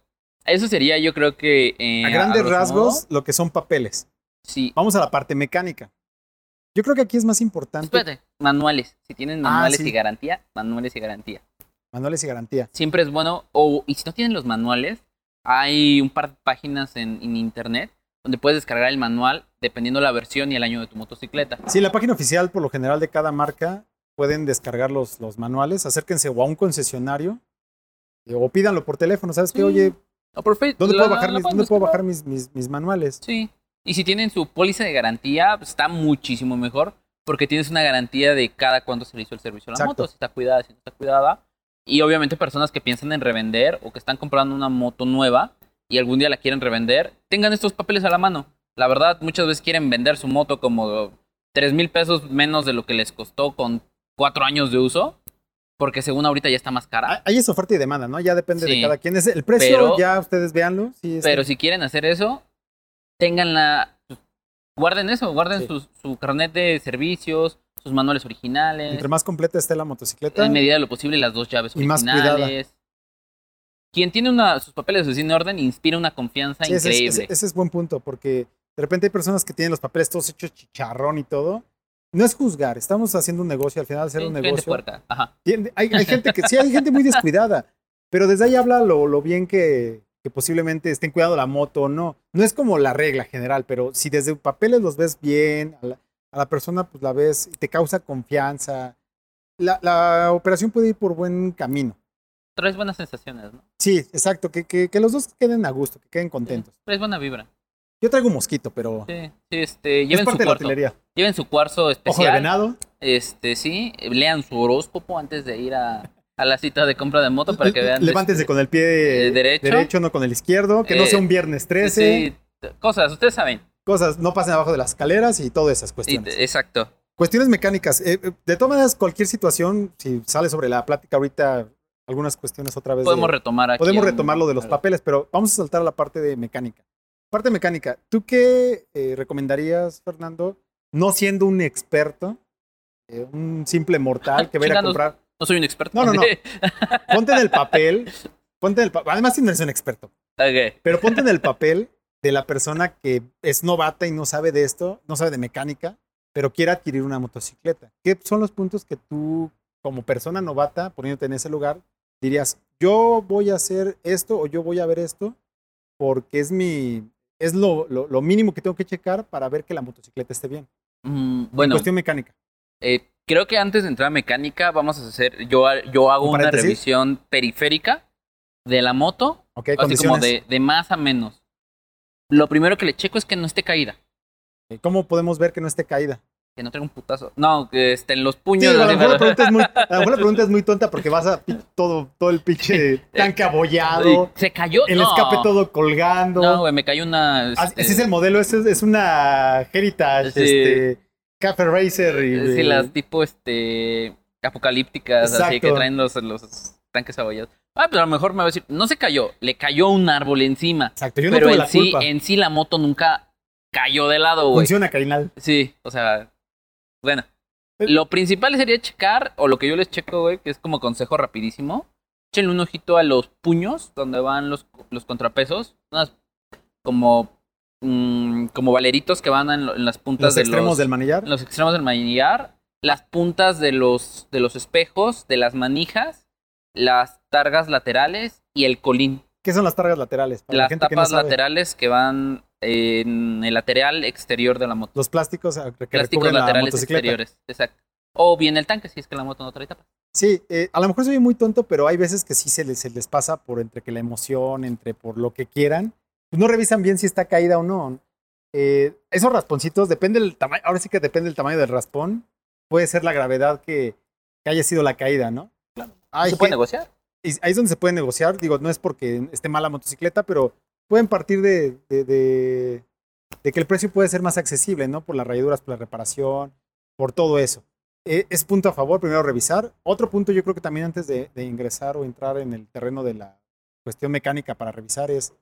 eso sería yo creo que... eh, A grandes grosso rasgos, modo, lo que son papeles. sí. Vamos a la parte mecánica. Yo creo que aquí es más importante. Espérate, manuales. Si tienen Ah, manuales sí. y garantía, manuales y garantía. Manuales y garantía. Siempre es bueno, o y si no tienen los manuales, hay un par de páginas en, en internet donde puedes descargar el manual dependiendo la versión y el año de tu motocicleta. Sí, la página oficial, por lo general, de cada marca, pueden descargar los, los manuales. Acérquense o a un concesionario eh, o pídanlo por teléfono. ¿Sabes qué? Sí. Oye, O por ¿dónde la- puedo bajar, la mis, pueden ¿dónde puedo descargar. bajar mis, mis, mis manuales? Sí. Y si tienen su póliza de garantía, pues, está muchísimo mejor porque tienes una garantía de cada cuándo se le hizo el servicio a la Exacto. moto, si está cuidada, si no está cuidada. Y obviamente personas que piensan en revender o que están comprando una moto nueva y algún día la quieren revender, tengan estos papeles a la mano. La verdad, muchas veces quieren vender su moto como 3 mil pesos menos de lo que les costó con cuatro años de uso, porque según ahorita ya está más cara. Ah, Ahí es oferta y demanda, ¿no? Ya depende de cada quien. Es el precio, Pero- ya ustedes véanlo. Sí, Pero si quieren hacer eso, tenganla. pues, Guarden eso, guarden Sí. su, su carnet de servicios, sus manuales originales. entre más completa esté la motocicleta, En medida de lo posible, las dos llaves Y más originales. Quien tiene una, sus papeles así en orden inspira una confianza sí, ese, es, increíble. ese- ese es buen punto, porque de repente hay personas que tienen los papeles todos hechos chicharrón y todo. No es juzgar, estamos haciendo un negocio, al final hacer Sí, un negocio. Ajá. Hay, hay gente que sí, hay gente muy descuidada, pero desde ahí habla lo, lo bien que, que posiblemente estén cuidando la moto o no. No es como la regla general, pero si desde papeles los ves bien, a la, a la persona pues la ves te causa confianza, la, la operación puede ir por buen camino. Traes buenas sensaciones, ¿no? Sí, exacto, que, que, que los dos queden a gusto, que queden contentos. Traes buena vibra. Yo traigo un mosquito, pero Sí, este, es lleven su parte de la cuarzo. artillería. Lleven su cuarzo Ojo de especial. venado. Este, sí, lean su horóscopo antes de ir a, a la cita de compra de moto para que vean. Levántense este, con el pie eh, derecho. no con el izquierdo, que no Eh, sea un viernes 13, sí, cosas, ustedes saben. cosas, no pasen abajo de las escaleras y todas esas Sí, cuestiones. exacto. Cuestiones mecánicas. eh, eh, de todas maneras, cualquier situación, si sale sobre la plática ahorita, algunas cuestiones otra vez. de- Podemos retomar aquí. podemos retomar lo de los papeles, pero vamos a saltar a la parte de mecánica. Parte mecánica, ¿tú qué eh, recomendarías, Fernando? No siendo un experto, eh, un simple mortal que va a ir a comprar. No soy un experto. No, no, no. Ponte en el papel. Ponte en el pa- Además, si no eres un experto. Ok. Pero ponte en el papel de la persona que es novata y no sabe de esto, no sabe de mecánica, pero quiere adquirir una motocicleta. ¿Qué son los puntos que tú, como persona novata, poniéndote en ese lugar, dirías, yo voy a hacer esto o yo voy a ver esto porque es mi, es lo, lo, lo mínimo que tengo que checar para ver que la motocicleta esté bien. Mm, En bueno, cuestión mecánica. eh, creo que antes de entrar a mecánica, vamos a hacer. Yo, yo hago ¿Un una revisión periférica de la moto, ¿Ok? así como de, de más a menos. Lo primero que le checo es que no esté caída. ¿Cómo podemos ver que no esté caída? Que no traiga un putazo. No, que esté en los Sí, puños. a, lo mejor la pregunta es muy, a lo mejor la pregunta es muy tonta porque vas a todo, todo el pinche tanque abollado, Se cayó. el no. escape todo colgando. No, güey, me cayó una. Ah, este, Ese es el modelo, ese es, es una Heritage, Sí. este, Café Racer y Sí, las tipo este apocalípticas, así que traen los, los tanques abollados. Ah, pero a lo mejor me va a decir, no se cayó, le cayó un árbol encima. Exacto, yo no pero tuve en la sí, culpa. en sí la moto nunca cayó de lado, güey. Funciona, Carinal. Sí, o sea, bueno. Eh. Lo principal sería checar, o lo que yo les checo, güey, que es como consejo rapidísimo. Échenle un ojito a los puños, donde van los, los contrapesos. Unas como, mm, como valeritos que van en, las puntas Los de extremos los, del manillar. en los extremos del manillar, las puntas de los, de los espejos, de las manijas, las targas laterales y el colín. ¿Qué son las targas laterales? Para la las gente que no tapas sabe. laterales que van en el lateral exterior de la moto. Los plásticos ah, que Plásticos la laterales motocicleta. exteriores, exacto. O bien el tanque, si es que la moto no trae tapas. Sí, eh, a lo mejor soy muy tonto, pero hay veces que sí se les, se les pasa por entre que la emoción, entre por lo que quieran. Pues no revisan bien si está caída o no. Eh, esos rasponcitos, depende del tamaño, ahora sí que depende del tamaño del raspón. Puede ser la gravedad que, que haya sido la caída, ¿no? Claro. ¿Se puede negociar? ahí es donde se puede negociar. Digo, no es porque esté mala motocicleta, pero pueden partir de, que el precio puede ser más accesible, ¿no? Por las rayaduras, por la reparación, por todo eso. Eh, es punto a favor, primero revisar. Otro punto yo creo que también antes de, de ingresar o entrar en el terreno de la cuestión mecánica para revisar es,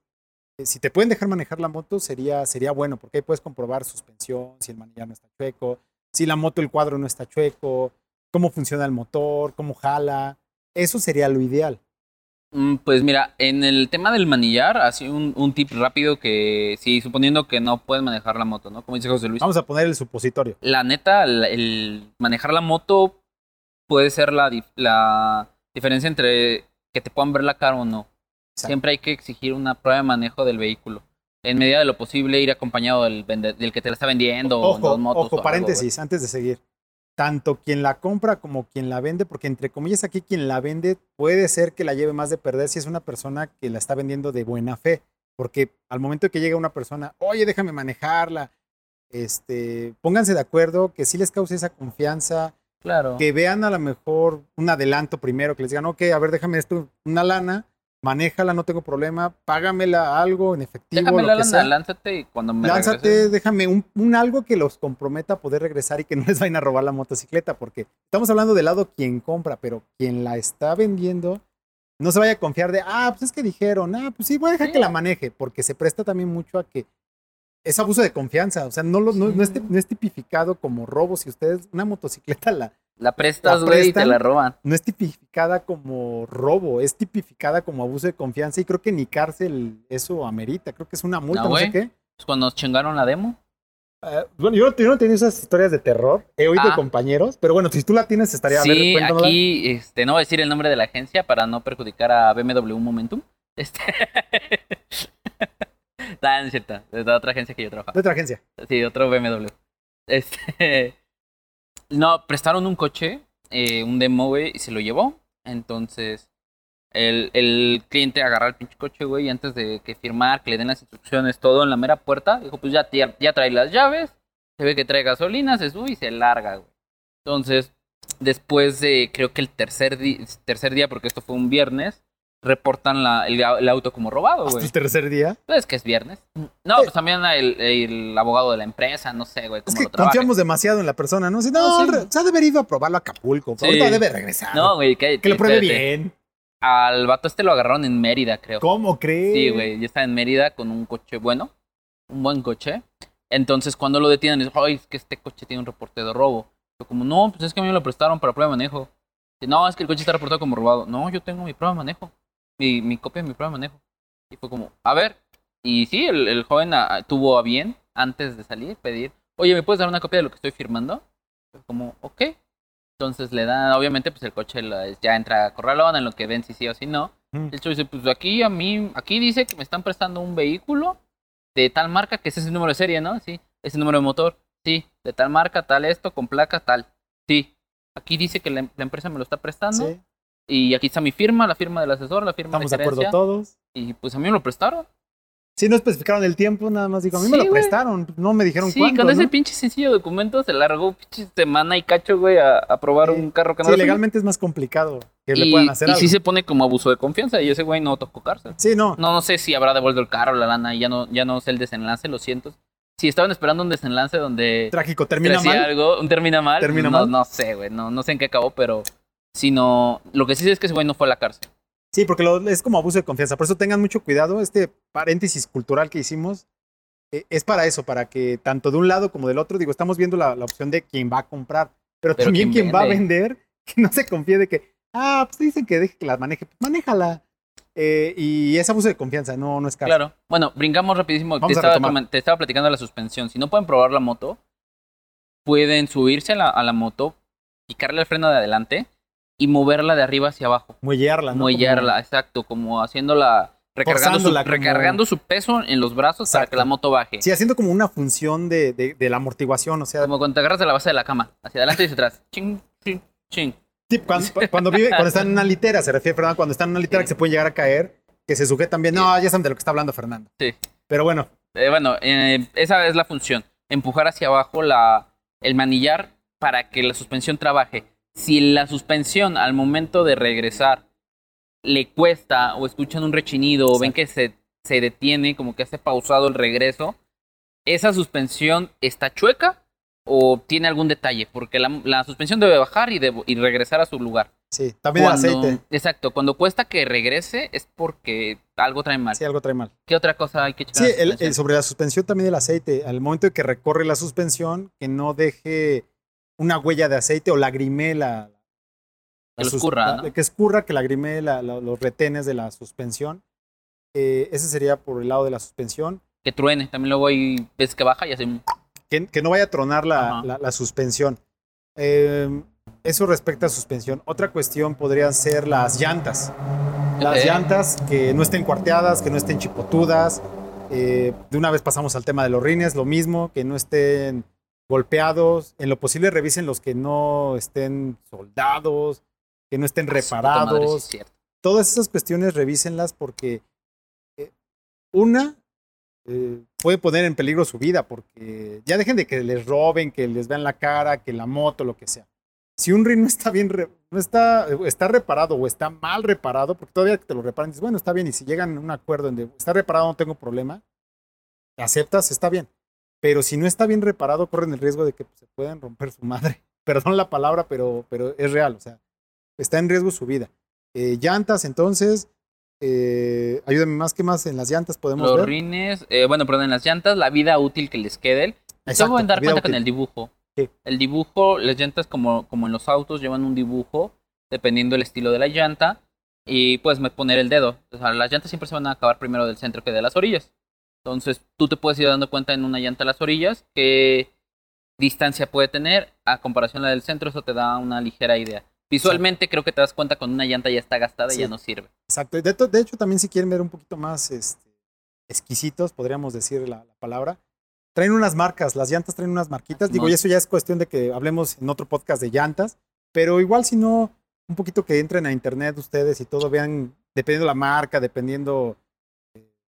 eh, si te pueden dejar manejar la moto sería, sería bueno, porque ahí puedes comprobar suspensión, si el manillar no está chueco, si la moto, el cuadro no está chueco, cómo funciona el motor, cómo jala. Eso sería lo ideal. Mm, Pues mira, en el tema del manillar, así un, un tip rápido que, sí, suponiendo que no puedes manejar la moto, ¿no? Como dice José Luis. Vamos a poner el supositorio. La neta, el, el manejar la moto puede ser la, dif- la diferencia entre que te puedan ver la cara o no. Exacto. Siempre hay que exigir una prueba de manejo del vehículo. En medida de lo posible, ir acompañado del, del que te la está vendiendo. o en Ojo, dos motos o ojo, algo, paréntesis, antes de seguir. Tanto quien la compra como quien la vende, porque entre comillas aquí quien la vende puede ser que la lleve más de perder si es una persona que la está vendiendo de buena fe. Porque al momento que llega una persona, oye, déjame manejarla, este, pónganse de acuerdo, que sí les cause esa confianza. Claro. que vean a lo mejor un adelanto primero, que les digan, ok, a ver, déjame esto, una lana, manéjala, no tengo problema, págamela algo en efectivo, Déjame lo que sea. lánzate y cuando me Lánzate, déjame un, un algo que los comprometa a poder regresar y que no les vayan a robar la motocicleta, porque estamos hablando del lado quien compra, pero quien la está vendiendo no se vaya a confiar de, ah, pues es que dijeron, ah, pues sí, voy a dejar Sí. que la maneje, porque se presta también mucho a que es abuso de confianza, o sea, no, lo, no, no es, no es tipificado como robo, si ustedes una motocicleta la, La prestas, la güey, y te la roban. no es tipificada como robo, es tipificada como abuso de confianza y creo que ni cárcel eso amerita, creo que es una multa, No, no, sé qué. Pues cuando nos chingaron la demo. Ah, bueno, yo no, yo no he tenido esas historias de terror. He oído de Ah. compañeros, pero bueno, si tú la tienes, estaría a ver, Sí, aquí, este, no voy a decir el nombre de la agencia para no perjudicar a BMW Momentum. Este... No es cierto, es de otra agencia que yo trabajaba. De otra agencia. Sí, otro BMW. Este. No, prestaron un coche, eh, un demo, güey, y se lo llevó. Entonces, el, el cliente agarra el pinche coche, güey, y antes de que firmar, que le den las instrucciones, todo en la mera puerta, dijo, pues ya, ya, trae las llaves, se ve que trae gasolina, se sube y se larga, güey. Entonces, después de, creo que el tercer, tercer día, porque esto fue un viernes, reportan la, el, el auto como robado, Hasta güey. el tercer día. Pues que es viernes. No, pues también el, el abogado de la empresa, no sé, güey, Es cómo que lo confiamos demasiado en la persona, ¿no? Si no, No, sí. re- se ha de haber ido a probarlo a Acapulco. Sí. Ahorita debe regresar. No, güey, que, que lo pruebe espérate. bien. Al vato este lo agarraron en Mérida, creo. ¿Cómo crees? Sí, güey, ya está en Mérida con un coche bueno, un buen coche. Entonces, cuando lo detienen, dicen, ay, es que este coche tiene un reporte de robo. Yo como, no, pues es que a mí me lo prestaron para prueba de manejo. No, es que el coche está reportado como robado. No, yo tengo mi prueba de manejo. Mi, mi copia de mi prueba de manejo. Y fue como, a ver. Y sí, el, el joven ah, tuvo a bien, antes de salir, pedir, oye, ¿me puedes dar una copia de lo que estoy firmando? Fue como, ok. Entonces le dan, obviamente, pues el coche ya entra a corralón en lo que ven si sí o si no. Mm. El chavo dice, pues aquí a mí, aquí dice que me están prestando un vehículo de tal marca, que ese es el número de serie, ¿no? Sí, ese número de motor, sí, de tal marca, tal esto, con placa, tal, sí. Aquí dice que la, la empresa me lo está prestando Sí, y aquí está mi firma, la firma del asesor, la firma estamos de de acuerdo todos. y pues a mí me lo prestaron. Sí, no especificaron el tiempo, nada más digo, a mí me Sí, lo güey. prestaron, no me dijeron Sí, cuánto, con ese pinche sencillo documento se largó pinche semana y cacho, güey, a, a probar Sí. un carro que no Sí, legalmente es más complicado que le y, puedan hacer y algo. sí se pone como abuso de confianza y ese güey no tocó cárcel. Sí, no. No, no sé si habrá devuelto el carro, la lana, y ya no, ya no sé el desenlace, lo siento. Si estaban esperando un desenlace donde Trágico, termina mal. algo, un termina mal, ¿Termina no, mal? no sé, güey, no, no sé en qué acabó, pero sino lo que sí sé es que ese güey no fue a la cárcel. Sí, porque lo- es como abuso de confianza. Por eso tengan mucho cuidado. Este paréntesis cultural que hicimos eh, es para eso, para que tanto de un lado como del otro, digo, estamos viendo la, la opción de quien va a comprar, pero, Pero también ¿quién quien va a vende? vender, que no se confíe de que, ah, pues dicen que deje que la maneje, pues manéjala. Eh, y es abuso de confianza, no, no es cárcel. Claro. Bueno, brincamos rapidísimo. Te estaba, te estaba platicando de la suspensión. Si no pueden probar la moto, pueden subirse a la, a la moto, picarle el freno de adelante y moverla de arriba hacia abajo. Muellearla, ¿no? Muellarla, exacto, como haciéndola, recargando su, como- recargando su peso en los brazos para que la moto baje. Sí, haciendo como una función de, de, de la amortiguación, o sea, Como cuando te agarras de la base de la cama, hacia adelante y hacia atrás. Ching, ching, ching. Sí, cuando, cuando vive, cuando están en una litera, se refiere, Fernando, cuando están en una litera Sí. que se pueden llegar a caer, que se sujetan bien. No, ya saben de lo que está hablando Fernando. Sí. Pero bueno, Eh, bueno, eh, esa es la función. Empujar hacia abajo la, el manillar para que la suspensión trabaje. Si la suspensión al momento de regresar le cuesta o escuchan un rechinido o ven que se, se detiene, como que hace pausado el regreso, esa suspensión está chueca o tiene algún detalle, porque la, la suspensión debe bajar y, debo- y regresar a su lugar. sí, también el aceite. Exacto, cuando cuesta que regrese es porque algo trae mal. Sí, algo trae mal. ¿Qué otra cosa hay que checar? Sí, la el- sobre la suspensión también el aceite. Al momento de que recorre la suspensión, que no deje una huella de aceite o lagrimee la. Que lo sus- escurra, la- ¿no? Que escurra, que lagrimee la- la- los retenes de la suspensión. Eh, ese sería por el lado de la suspensión. que truene. También luego hay veces que baja y hace. Que, que no vaya a tronar la, la- la suspensión. Eh, Eso respecta a suspensión. Otra cuestión podrían ser las llantas. Las llantas que no estén cuarteadas, que no estén chipotudas. Eh, de una vez pasamos al tema de los rines, lo mismo, que no estén golpeados. En lo posible revisen los que no estén soldados, que no estén Ah, madre, es reparados. cierto. Todas esas cuestiones revísenlas porque eh, una eh, puede poner en peligro su vida porque ya dejen de que les roben, que les vean la cara, que la moto, lo que sea. Si un rin no está bien, no está, está reparado o está mal reparado, porque todavía que te lo reparan, dices, bueno, está bien, y si llegan a un acuerdo en de está reparado, no tengo problema, aceptas, está bien. Pero si no está bien reparado, corren el riesgo de que pues, se puedan romper su madre. Perdón la palabra, pero, pero es real, o sea, está en riesgo su vida. Eh, llantas, entonces, eh, ayúdame más que más en las llantas podemos Los ver. rines, eh, bueno, perdón, en las llantas, la vida útil que les quede. Exacto, dar cuenta con el dibujo. El dibujo, las llantas como, como en los autos llevan un dibujo dependiendo del estilo de la llanta y puedes me- poner el dedo. O sea, las llantas siempre se van a acabar primero del centro que de las orillas. Entonces tú te puedes ir dando cuenta en una llanta a las orillas qué distancia puede tener a comparación a la del centro, eso te da una ligera idea. Visualmente creo que te das cuenta cuando una llanta ya está gastada y Sí. ya no sirve. Exacto. De, de hecho, también si quieren ver un poquito más este, exquisitos, podríamos decir la, la palabra, traen unas marcas, las llantas traen unas marquitas. Digo, Simón. y eso ya es cuestión de que hablemos en otro podcast de llantas, pero igual si no, un poquito que entren a internet ustedes y todo, vean, dependiendo la marca, dependiendo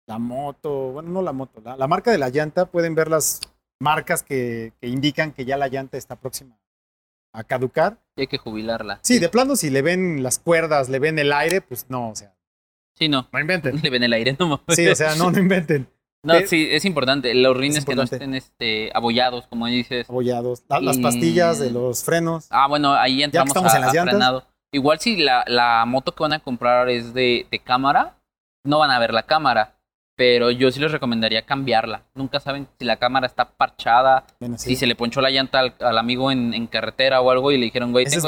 la moto, bueno, no la moto, la, la marca de la llanta, pueden ver las marcas que, que indican que ya la llanta está próxima a caducar. Y hay que jubilarla. Sí, de plano, si le ven las cuerdas, le ven el aire, pues no, o sea, Sí, no. no inventen. Le ven el aire, no. Sí, o sea, no, no inventen. No, sí, es importante. Los rines que no estén este, abollados, como dices. Abollados. La- las pastillas de los frenos. Ah, bueno, ahí entramos estamos a, en las a llantas. frenado. Igual si la, la moto que van a comprar es de, de cámara, no van a ver la cámara. Pero yo sí les recomendaría cambiarla. Nunca saben si la cámara está parchada, si se le ponchó la llanta al, al amigo en, en carretera o algo y le dijeron, güey, es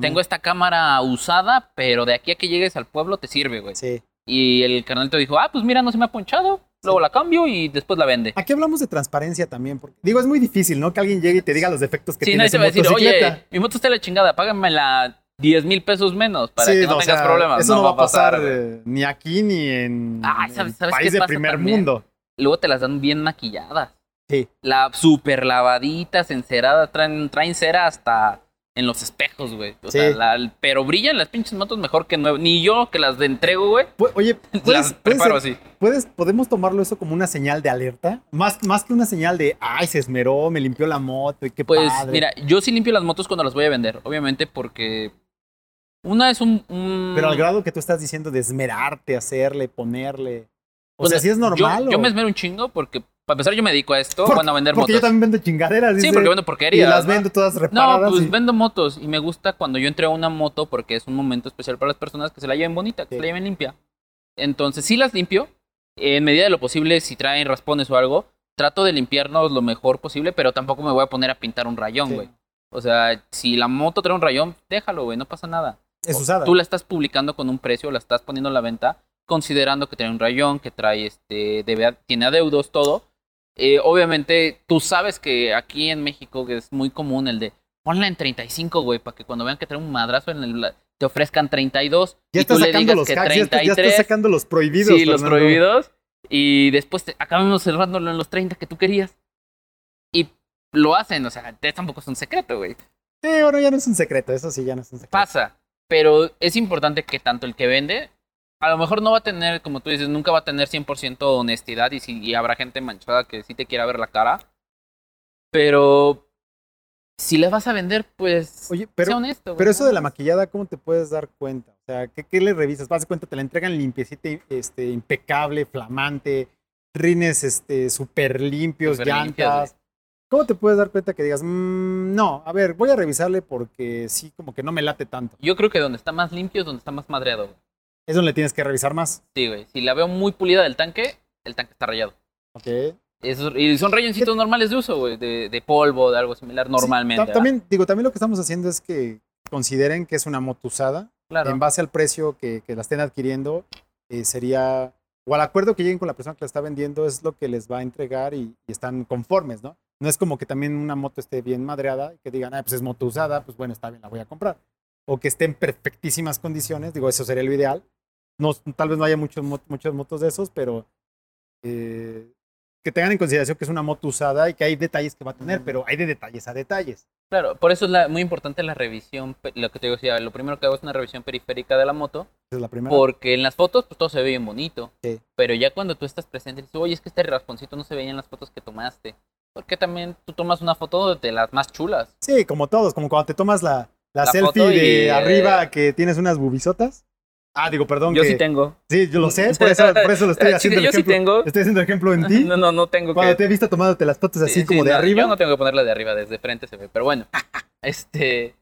tengo, esta cámara usada, pero de aquí a que llegues al pueblo te sirve, güey. Sí. Y el carnalito dijo, ah, pues mira, no se me ha ponchado, luego la cambio y después la vende. Aquí hablamos de transparencia también. Porque, digo, es muy difícil, ¿no? Que alguien llegue y te diga los defectos que Sí, tiene nadie su te va a decir, motocicleta. oye, mi moto está la chingada, págamela 10 mil pesos menos para Sí, que no o tengas sea, problemas. Eso no, va a pasar, eh, ni aquí ni en, Ay, en ¿sabes- el sabes país de primer también? mundo. Luego te las dan bien maquilladas. Sí. La super lavaditas, enceradas, traen, traen cera hasta en los espejos, güey. O Sí. sea, la- pero brillan las pinches motos mejor que nuevas. Ni yo que las de entrego, güey, Oye, las ¿puedes, puedes preparo así. puedes- ¿podemos tomarlo eso como una señal de alerta? Más, más que una señal de, ay, se esmeró, me limpió la moto y qué Pues padre. mira, yo sí limpio las motos cuando las voy a vender. Obviamente porque una es un... un- Pero al grado que tú estás diciendo de esmerarte, hacerle, ponerle. O Bueno, sea, si es normal. Yo, yo me esmero un chingo porque, para empezar, yo me dedico a esto, Por- bueno, a vender Porque motos. yo también vendo chingaderas. Sí, dice, porque vendo Y porquerías. las ¿no? vendo todas No, reparadas. pues y- vendo motos y me gusta cuando yo entrego una moto porque es un momento especial para las personas que se la lleven bonita, que Sí. se la lleven limpia. Entonces, sí las limpio. En medida de lo posible, si traen raspones o algo, trato de limpiarnos lo mejor posible, pero tampoco me voy a poner a pintar un rayón, Sí. güey. O sea, si la moto trae un rayón, déjalo, güey, no pasa nada. Es usada. Tú la estás publicando con un precio, la estás poniendo a la venta, considerando que trae un rayón, que trae este, debe- tiene adeudos, todo. Eh, obviamente, tú sabes que aquí en México es muy común el de ponla en 35, güey, para que cuando vean que trae un madrazo en el, te ofrezcan 32 ya y tú le sacando digas los que hacks, ya estás, 33. sacando los prohibidos. sí, los Fernando. prohibidos. Y después te- acabamos cerrándolo en los 30 que tú querías. Y lo hacen, o sea, tampoco es un secreto, güey. Sí, bueno, ya no es un secreto, eso sí, ya no es un secreto. pasa, pero es importante que tanto el que vende, a lo mejor no va a tener, como tú dices, nunca va a tener 100% honestidad y, si, y habrá gente manchada que sí te quiera ver la cara, pero si le vas a vender, pues Oye, sea honesto. pero eso de la maquillada, ¿cómo te puedes dar cuenta? O sea, ¿qué, qué le revisas? Vas de cuenta, te la entregan limpiecita, este, impecable, flamante, rines este, súper limpios, Súper limpios, llantas. ¿Cómo te puedes dar cuenta que digas, "Mm, no, a ver, voy a revisarle porque sí, como que no me late tanto? Yo creo que donde está más limpio es donde está más madreado. güey. Es donde tienes que revisar más. Sí, güey. Si la veo muy pulida del tanque, el tanque está rayado. Ok. Esos- y son rayoncitos normales de uso, güey, de, de polvo, de algo similar, normalmente. Sí, también, digo, también lo que estamos haciendo es que consideren que es una moto usada. claro. En base al precio que, que la estén adquiriendo, eh, sería, o al acuerdo que lleguen con la persona que la está vendiendo, es lo que les va a entregar y, y están conformes, ¿no? No es como que también una moto esté bien madreada y que digan, ah, pues es moto usada, pues bueno, está bien, la voy a comprar. O que esté en perfectísimas condiciones, digo, eso sería lo ideal. No, tal vez no haya muchos, muchas motos de esos, pero eh, que tengan en consideración que es una moto usada y que hay detalles que va a tener, pero hay de detalles a detalles. Claro, por eso es la, muy importante la revisión, lo que te decía, lo primero que hago es una revisión periférica de la moto. Es la primera. Porque en las fotos pues todo se ve bien bonito. Sí. Pero ya cuando tú estás presente, dices, oye, es que este rasponcito no se veía en las fotos que tomaste. Porque también tú tomas una foto de las más chulas. Sí, como todos, como cuando te tomas la, la, La selfie y, de eh, arriba que tienes unas bubisotas. Ah, digo, perdón. Yo que- sí tengo. Sí, yo lo sé, por eso, por eso lo estoy haciendo el yo sí ejemplo. tengo. Estoy haciendo ejemplo en ti. No, no, no tengo Cuando que... te he visto tomándote las fotos así Sí, como sí, de no, arriba. Yo no tengo que ponerla de arriba, desde frente se ve. Pero bueno, este.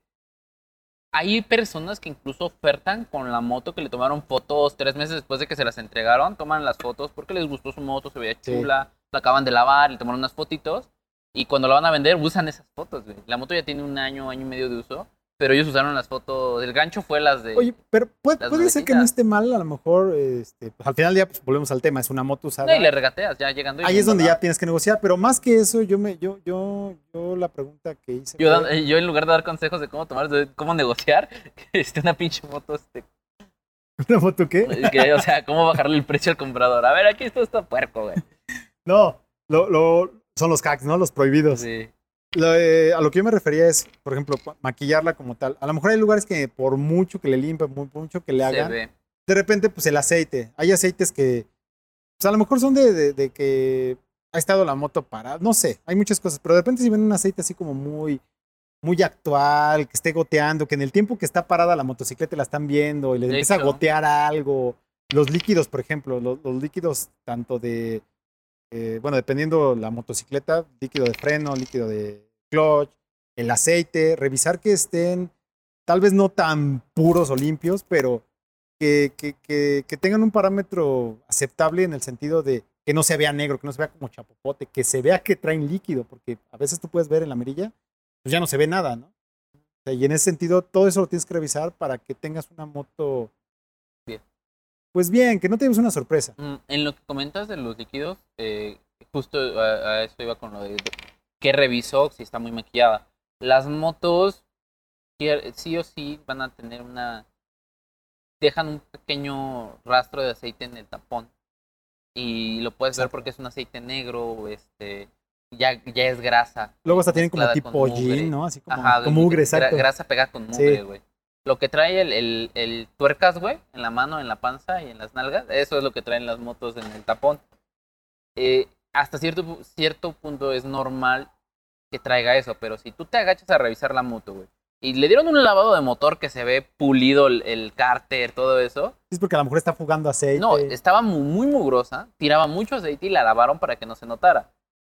Hay personas que incluso ofertan con la moto que le tomaron fotos tres meses después de que se las entregaron. Toman las fotos porque les gustó su moto, se veía Sí. La acaban de lavar, le tomaron unas fotitos. Y cuando la van a vender, usan esas fotos, güey. La moto ya tiene un año, año y medio de uso. Pero ellos usaron las fotos. El gancho fue las de. Oye, pero puede, ser que no esté mal, a lo mejor, este, pues, al final día pues, volvemos al tema, es una moto usada. No, y le regateas ya llegando. y Ahí es donde ya tienes que negociar, pero más que eso, yo me, yo, yo, yo la pregunta que hice. Yo, fue- yo en lugar de dar consejos de cómo tomar, de cómo negociar, este, una pinche moto, este, ¿Una foto qué? que, o sea, cómo bajarle el precio al comprador. A ver, aquí esto está puerco, güey. No, lo, lo, son los hacks, ¿no? Los prohibidos. Sí. Lo, eh, a lo que yo me refería es, por ejemplo, maquillarla como tal. A lo mejor hay lugares que por mucho que le limpien, por mucho que le hagan, de repente, pues el aceite. Hay aceites que, pues a lo mejor son de, de- de que ha estado la moto parada. No sé, hay muchas cosas, pero de repente si ven un aceite así como muy, muy actual, que esté goteando, que en el tiempo que está parada la motocicleta la están viendo y le De empieza a gotear algo. Los líquidos, por ejemplo, los, los líquidos tanto de, eh, bueno, dependiendo la motocicleta, líquido de freno, líquido de clutch, el aceite, revisar que estén tal vez no tan puros o limpios, pero que, tengan un parámetro aceptable en el sentido de que no se vea negro, que no se vea como chapopote, que se vea que traen líquido, porque a veces tú puedes ver en la mirilla, pues ya no se ve nada, ¿no? Y en ese sentido, todo eso lo tienes que revisar para que tengas una moto. Pues bien, que no te lleves una sorpresa. Mm, En lo que comentas de los líquidos, eh, justo a, a eso iba con lo de que revisó si está muy maquillada. Las motos sí o sí van a tener una dejan un pequeño rastro de aceite en el tapón y lo puedes ver porque es un aceite negro, este ya ya es grasa. Luego hasta tienen como tipo jean, ¿no? Así como, Ajá, como mugre, grasa pegada con mugre, güey. Lo que trae el, el, el tuercas, güey, en la mano, en la panza y en las nalgas, eso es lo que traen las motos en el tapón. Eh, hasta cierto, cierto punto es normal que traiga eso, pero si tú te agachas a revisar la moto, güey, y le dieron un lavado de motor que se ve pulido el, el cárter, todo eso, Es porque a lo mejor está fugando aceite. no, estaba mu- muy, mugrosa, tiraba mucho aceite y la lavaron para que no se notara.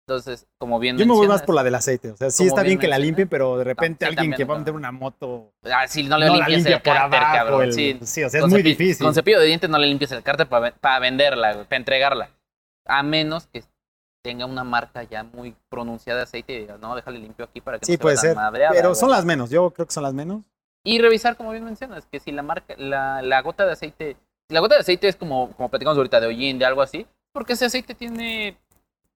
Entonces, como bien Yo me voy más por la del aceite. O sea, sí está bien bien que la limpien, pero de repente sí, alguien que va a meter una moto Ah, si no le no limpias limpia el por cárter, abajo. cabrón. el- Sí, sí, o sea, es muy difícil. Con cepillo de dientes no le limpias el cárter para venderla, güey, para entregarla. A menos que tenga una marca ya muy pronunciada de aceite y digas, no, déjale limpio aquí para que Sí, no se puede ser. madreada, Pero güey". son las menos. Yo creo que son las menos. Y revisar, como bien mencionas, que si la marca, la, la gota de aceite, si la gota de aceite es como, como platicamos ahorita de hollín, de algo así, porque ese aceite tiene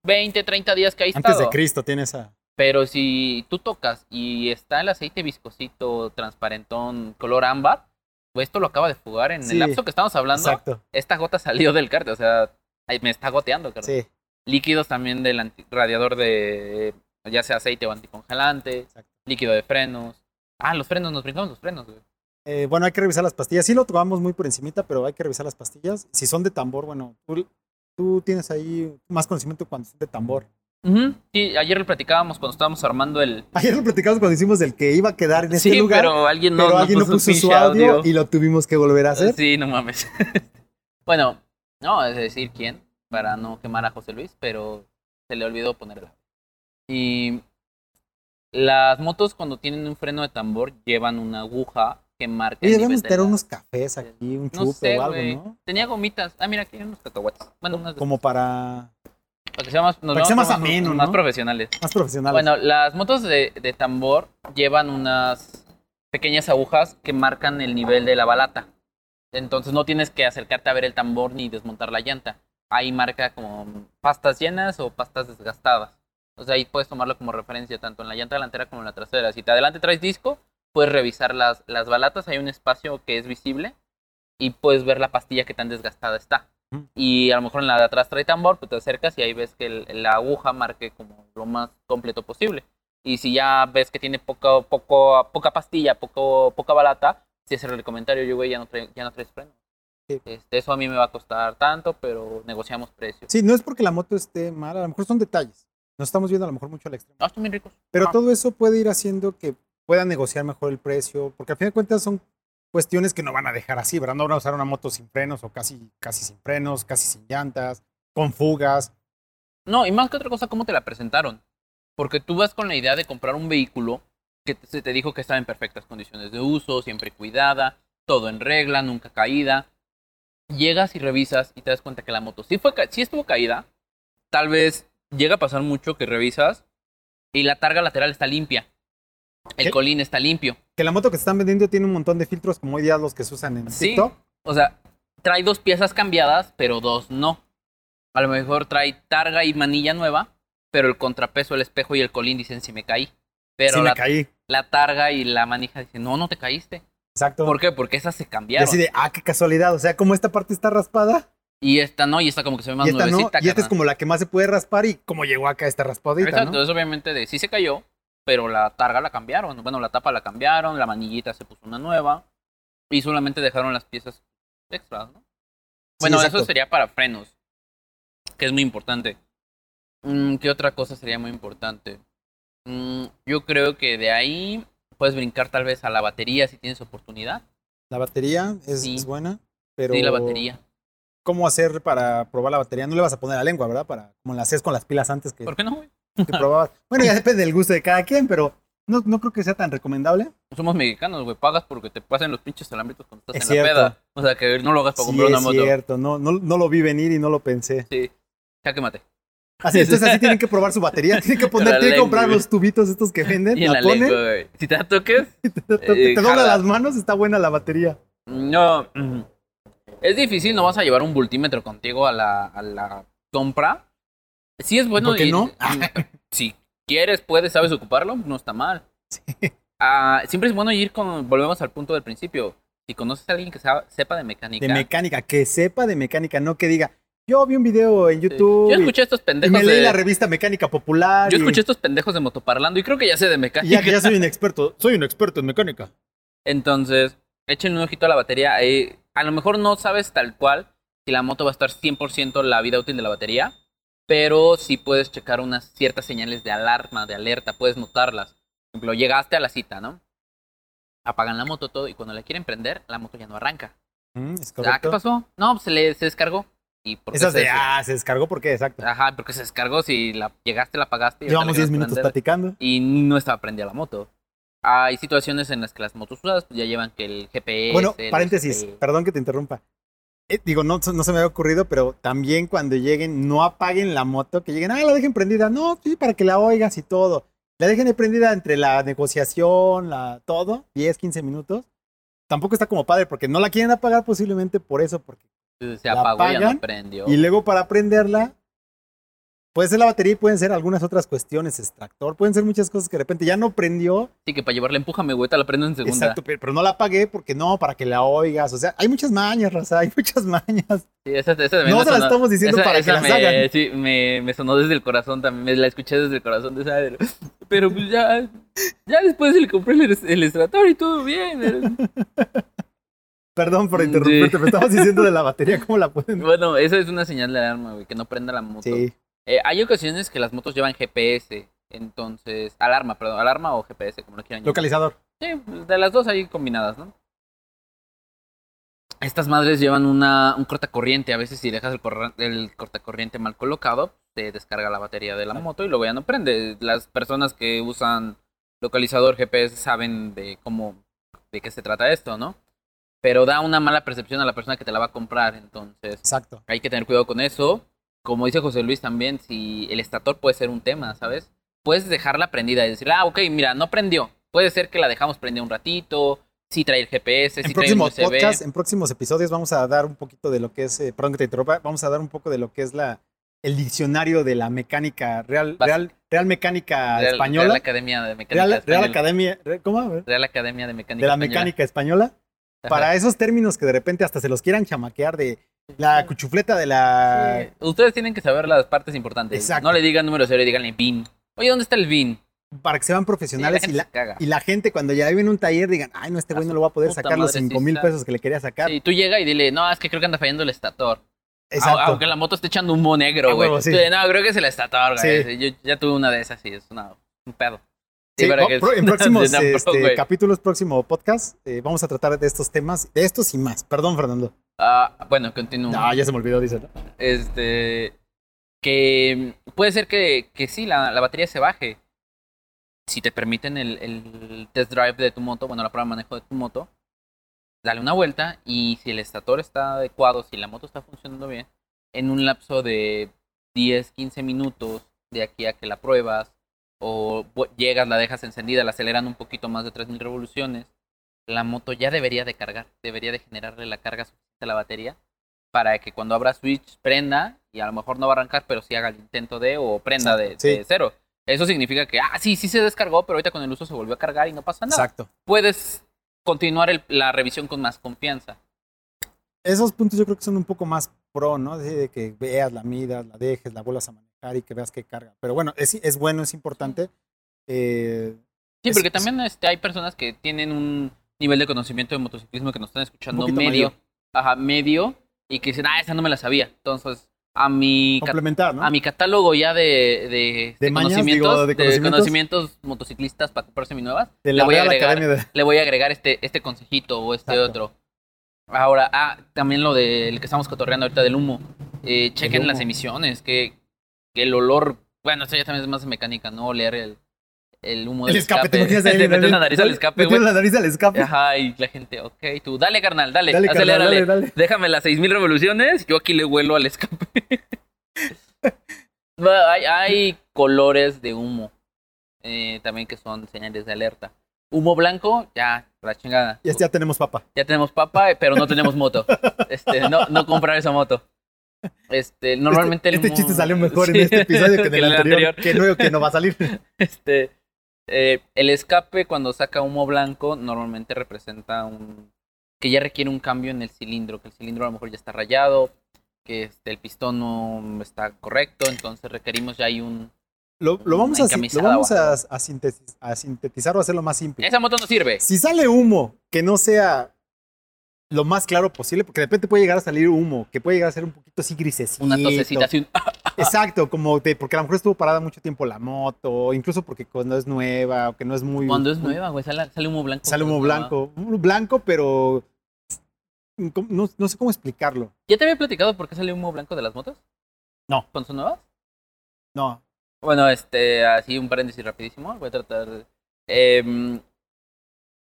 20, 30 días que ha Antes de estado. Cristo tiene esa. Pero si tú tocas y está el aceite viscosito, transparentón, color ámbar, pues esto lo acaba de fugar en Sí, el lapso que estamos hablando. Exacto. Esta gota salió del cárter, o sea, me está goteando, carnal. Sí. Líquidos también del radiador de ya sea aceite o anticongelante, Exacto. líquido de frenos. Ah, los frenos, nos brincamos los frenos, güey. Eh, bueno, hay que revisar las pastillas. Sí lo tocamos muy por encimita, pero hay que revisar las pastillas. Si son de tambor, bueno, tú, tú tienes ahí más conocimiento cuando son de tambor. Sí, ayer lo platicábamos cuando estábamos armando el. Ayer lo platicamos cuando hicimos el que iba a quedar en este sí, lugar, pero, pero alguien no, no alguien no puso, puso un su pinche audio, y lo tuvimos que volver a hacer. Sí, no mames. bueno, no es decir quién, para no quemar a José Luis, pero se le olvidó poner el audio. Y las motos cuando tienen un freno de tambor llevan una aguja que marca debemos de tener la- unos cafés aquí, un No chupe sé, o algo. ¿no? Tenía gomitas. Ah, mira, aquí hay unos cacahuates. Bueno, unas de- Como para para que sea más, nos para que sea veamos más ameno, más ¿no? profesionales. más profesionales. Bueno, las motos de, de tambor llevan unas pequeñas agujas que marcan el nivel de la balata. Entonces no tienes que acercarte a ver el tambor ni desmontar la llanta. Ahí marca como pastas llenas o pastas desgastadas. O sea, ahí puedes tomarlo como referencia tanto en la llanta delantera como en la trasera. Si te adelante traes disco, puedes revisar las, las balatas, hay un espacio que es visible y puedes ver la pastilla que tan desgastada está. Y a lo mejor en la de atrás trae tambor, pues te acercas y ahí ves que el- la aguja marque como lo más completo posible. Y si ya ves que tiene poco, poco, poca pastilla, poco, poca balata, si hacer el comentario, yo güey, ya no, trae- ya no traes freno. Sí. Este, eso a mí me va a costar tanto, pero negociamos precios. Sí, no es porque la moto esté mala, a lo mejor son detalles. Nos estamos viendo a lo mejor mucho al extremo. No, están bien ricos. Pero Ah. todo eso puede ir haciendo que puedan negociar mejor el precio, porque al fin de cuentas son cuestiones que no van a dejar así, ¿verdad? No van a usar una moto sin frenos o casi, casi sin frenos, casi sin llantas, con fugas. No, y más que otra cosa, ¿cómo te la presentaron? Porque tú vas con la idea de comprar un vehículo que se te dijo que estaba en perfectas condiciones de uso, siempre cuidada, todo en regla, nunca caída. Llegas y revisas y te das cuenta que la moto sí, fue, sí estuvo caída. Tal vez llega a pasar mucho que revisas y la targa lateral está limpia. El ¿Qué? colín está limpio. Que la moto que están vendiendo tiene un montón de filtros como hoy día los que se usan en Sí. TikTok. O sea, trae dos piezas cambiadas, pero dos no. A lo mejor trae targa y manilla nueva, pero el contrapeso, el espejo y el colín dicen si me caí. Pero sí, me la, caí. la targa y la manija dicen, no, no te caíste. Exacto. ¿Por qué? Porque esas se Y cambiaron. así de, ah, qué casualidad. O sea, como esta parte está raspada Y esta no, y esta como que se ve más y esta no. nuevecita. Y esta es como la que más se puede raspar y como llegó acá esta raspadita, Exacto, ¿no? es obviamente de sí se cayó, pero la targa la cambiaron. Bueno, la tapa la cambiaron, la manillita se puso una nueva y solamente dejaron las piezas extras, ¿no? Bueno, eso sería para frenos, que es muy importante. Mm, ¿Qué otra cosa sería muy importante? Mm, yo creo que de ahí puedes brincar tal vez a la batería si tienes oportunidad. La batería es, Sí. es buena, pero... Sí, la batería. ¿Cómo hacer para probar la batería? No le vas a poner la lengua, ¿verdad? Para, como la hacías con las pilas antes que, ¿Por qué no, güey? Que probabas. Bueno, ya depende del gusto de cada quien, pero no, no creo que sea tan recomendable. Somos mexicanos, güey. Pagas porque te pasen los pinches alambritos cuando estás Es en la cierto. peda. O sea, que no lo hagas para Sí, comprar una es moto. cierto. No, no, no lo vi venir y no lo pensé. Sí. Ya quémate. Así, entonces así tienen que probar su batería. Tienen que poner, la tienen que comprar los tubitos estos que venden. Y en la, la, ponen, lengua. Si te toques, te, te- eh, te dobla jala. las manos, está buena la batería. no. mm, Es difícil, no vas a llevar un voltímetro contigo a la, a la compra. Sí es bueno. ¿Por qué no? si quieres, puedes, sabes ocuparlo, no está mal. Ah, siempre es bueno ir con. Volvemos al punto del principio. Si conoces a alguien que sepa de mecánica. De mecánica, que sepa de mecánica, no que diga, yo vi un video en Sí. YouTube Yo y- escuché estos y, pendejos me leí de. la revista Mecánica Popular. Yo y- escuché estos pendejos de motoparlando y creo que ya sé de y mecánica. ya, ya soy un experto. Soy un experto en mecánica. Entonces, échenle un ojito a la batería. eh, a lo mejor no sabes tal cual si la moto va a estar 100% la vida útil de la batería, pero sí puedes checar unas ciertas señales de alarma, de alerta, puedes notarlas. Por ejemplo, llegaste a la cita, ¿no? Apagan la moto todo y cuando la quieren prender, la moto ya no arranca. Mm, es ¿qué pasó? No, se le se descargó. ¿Y por qué Esas se de, ah, se descargó, ¿por qué? Exacto. Ajá, porque se descargó si la llegaste, la apagaste Llevamos la 10 quieres minutos prender platicando. y no estaba prendida la moto. Hay situaciones en las que las motos usadas pues, ya llevan que el GPS. Bueno, el paréntesis, este, perdón que te interrumpa. Eh, digo, no, no se me había ocurrido, pero también cuando lleguen, no apaguen la moto, que lleguen, ah, la dejen prendida. No, sí, para que la oigas y todo. La dejen prendida entre la negociación, la todo, 10, 15 minutos. Tampoco está como padre, porque no la quieren apagar posiblemente por eso, porque Se apagó y no prendió. Y luego para prenderla, puede ser la batería y pueden ser algunas otras cuestiones, extractor, pueden ser muchas cosas que de repente ya no prendió. Sí, que para llevarla, empújame, güey, te la prendo en segunda. Exacto, pero, no la apagué porque no, para que la oigas. O sea, hay muchas mañas, Raza, hay muchas mañas. Sí, esa, esa también No se la estamos diciendo esa- para esa que las me, hagan. Sí, me, me sonó desde el corazón también, me la escuché desde el corazón de esa. de- Pero pues ya, ya después le compré el, el extractor y todo bien. Perdón por Sí. interrumpirte, pero estamos diciendo de la batería, ¿cómo la pueden? Bueno, esa es una señal de alarma, güey, que no prenda la moto. Sí, Eh, hay ocasiones que las motos llevan GPS, entonces, alarma, perdón, alarma o GPS, como lo quieran llamar. localizador. Sí, de las dos ahí combinadas, ¿no? Estas madres llevan una, un cortacorriente. A veces si dejas el, corra- el cortacorriente mal colocado, te descarga la batería de la moto y luego ya no prende. Las personas que usan localizador GPS saben de cómo, de qué se trata esto, ¿no? Pero da una mala percepción a la persona que te la va a comprar, entonces Exacto. hay que tener cuidado con eso. Como dice José Luis también, si el estator puede ser un tema, ¿sabes? Puedes dejarla prendida y decir, ah, ok, mira, no prendió. Puede ser que la dejamos prendida un ratito, si trae el GPS, En si trae USB. podcasts, en próximos episodios vamos a dar un poquito de lo que es, eh, perdón que te interrumpa, vamos a dar un poco de lo que es la el diccionario de la mecánica real, Básica. real, Real Mecánica Real, Española. Real Academia de Mecánica Real, Real Española. Academia. Re- ¿Cómo? Real Academia de Mecánica De la Española. mecánica española. Ajá. Para esos términos que de repente hasta se los quieran chamaquear de la cuchufleta de la. Sí. Ustedes tienen que saber las partes importantes. Exacto. No le digan número cero, díganle BIN. Oye, ¿dónde está el BIN? Para que se vean profesionales Sí, y, la la, y la gente cuando ya viene un taller digan, ay, no, este A güey no lo va a poder sacar los madre, sí 5 mil pesos que le quería sacar. Sí, tú llega y dile, no, es que creo que anda fallando el estator. Exacto. Au- Aunque la moto esté echando humo negro, A güey. No, creo que es el estator, güey. Yo ya tuve una de esas y es una, un pedo. Sí, para que- pro- en próximos pro, este, capítulos, próximo podcast, eh, vamos a tratar de estos temas, de estos y más. Perdón, Fernando. Ah, bueno, continúo. No, ya se me olvidó, dice. ¿no? Este. Que puede ser que, que sí, la, la batería se baje. Si te permiten el, el test drive de tu moto, bueno, la prueba de manejo de tu moto, dale una vuelta y si el estator está adecuado, si la moto está funcionando bien, en un lapso de 10, 15 minutos de aquí a que la pruebas, o llegas, la dejas encendida, la aceleran un poquito más de 3000 revoluciones, la moto ya debería de cargar, debería de generarle la carga suficiente la batería para que cuando abra switch prenda y a lo mejor no va a arrancar, pero sí haga el intento de o prenda de, Exacto, sí. de cero. Eso significa que, ah, sí, sí se descargó, pero ahorita con el uso se volvió a cargar y no pasa nada. Exacto. Puedes continuar el- la revisión con más confianza. Esos puntos yo creo que son un poco más pro, ¿no? De que veas, la midas, la dejes, la vuelvas a manejar y que veas que carga. Pero bueno, es, es bueno, es importante. Eh, Sí, Es- porque también este, hay personas que tienen un nivel de conocimiento de motociclismo que nos están escuchando medio, mayor. Ajá, medio, y que dicen, ah, esa no me la sabía. Entonces, a mi, complementar, ¿no? a mi catálogo ya de, de, De mañas, conocimientos, digo, de conocimientos. conocimientos motociclistas para comprarse mi nuevas, de le voy a agregar- le voy a agregar este, este consejito o este Exacto. otro. Ahora, ah, también lo del que estamos cotorreando ahorita del humo. Eh, chequen humo. las emisiones, que, que el olor, bueno, esto ya también es más mecánica, ¿no? Oler el, el humo El del escape, te dale, la nariz al escape, güey. la nariz al escape. Ajá, y la gente, ok, tú, dale, carnal, dale, Dale, carnal, acelérale. dale, dale. Déjame las 6000 revoluciones, yo aquí le huelo al escape. Hay, hay colores de humo eh, también que son señales de alerta. Humo blanco, ya, la chingada. Y este ya tenemos papa. Ya tenemos papa, pero no tenemos moto. Este, no, no comprar esa moto. Este, normalmente el este humo- chiste salió mejor en este episodio que en el el anterior. Que no, que no va a salir. Este, eh, el escape cuando saca humo blanco normalmente representa un que ya requiere un cambio en el cilindro, que el cilindro a lo mejor ya está rayado, que este, el pistón no está correcto, entonces requerimos ya hay un Lo, lo vamos, a, lo vamos a sintetizar o hacerlo más simple. esa moto no sirve. Si sale humo que no sea lo más claro posible, porque de repente puede llegar a salir humo, que puede llegar a ser un poquito así grisecito. Una tosecita así, Exacto, como de, porque a lo mejor estuvo parada mucho tiempo la moto, incluso porque cuando es nueva, o que no es muy... cuando es nueva, güey, sale, sale humo blanco. Sale humo blanco. Blanco, pero... No, no sé cómo explicarlo. ¿Ya te había platicado por qué sale humo blanco de las motos? No. ¿Cuando son nuevas? No. Bueno, este, así un paréntesis rapidísimo. Voy a tratar de... Em,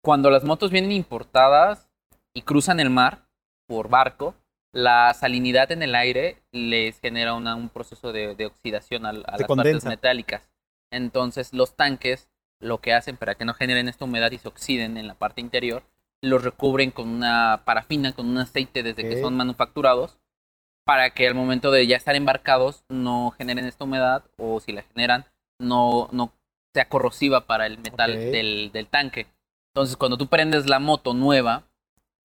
cuando las motos vienen importadas y cruzan el mar por barco, la salinidad en el aire les genera una- un proceso de, de oxidación a, las condensa. partes metálicas. Entonces los tanques lo que hacen para que no generen esta humedad y se oxiden en la parte interior, los recubren con una parafina, con un aceite desde que son manufacturados, para que al momento de ya estar embarcados no generen esta humedad o si la generan no, no sea corrosiva para el metal del, del tanque. Entonces cuando tú prendes la moto nueva,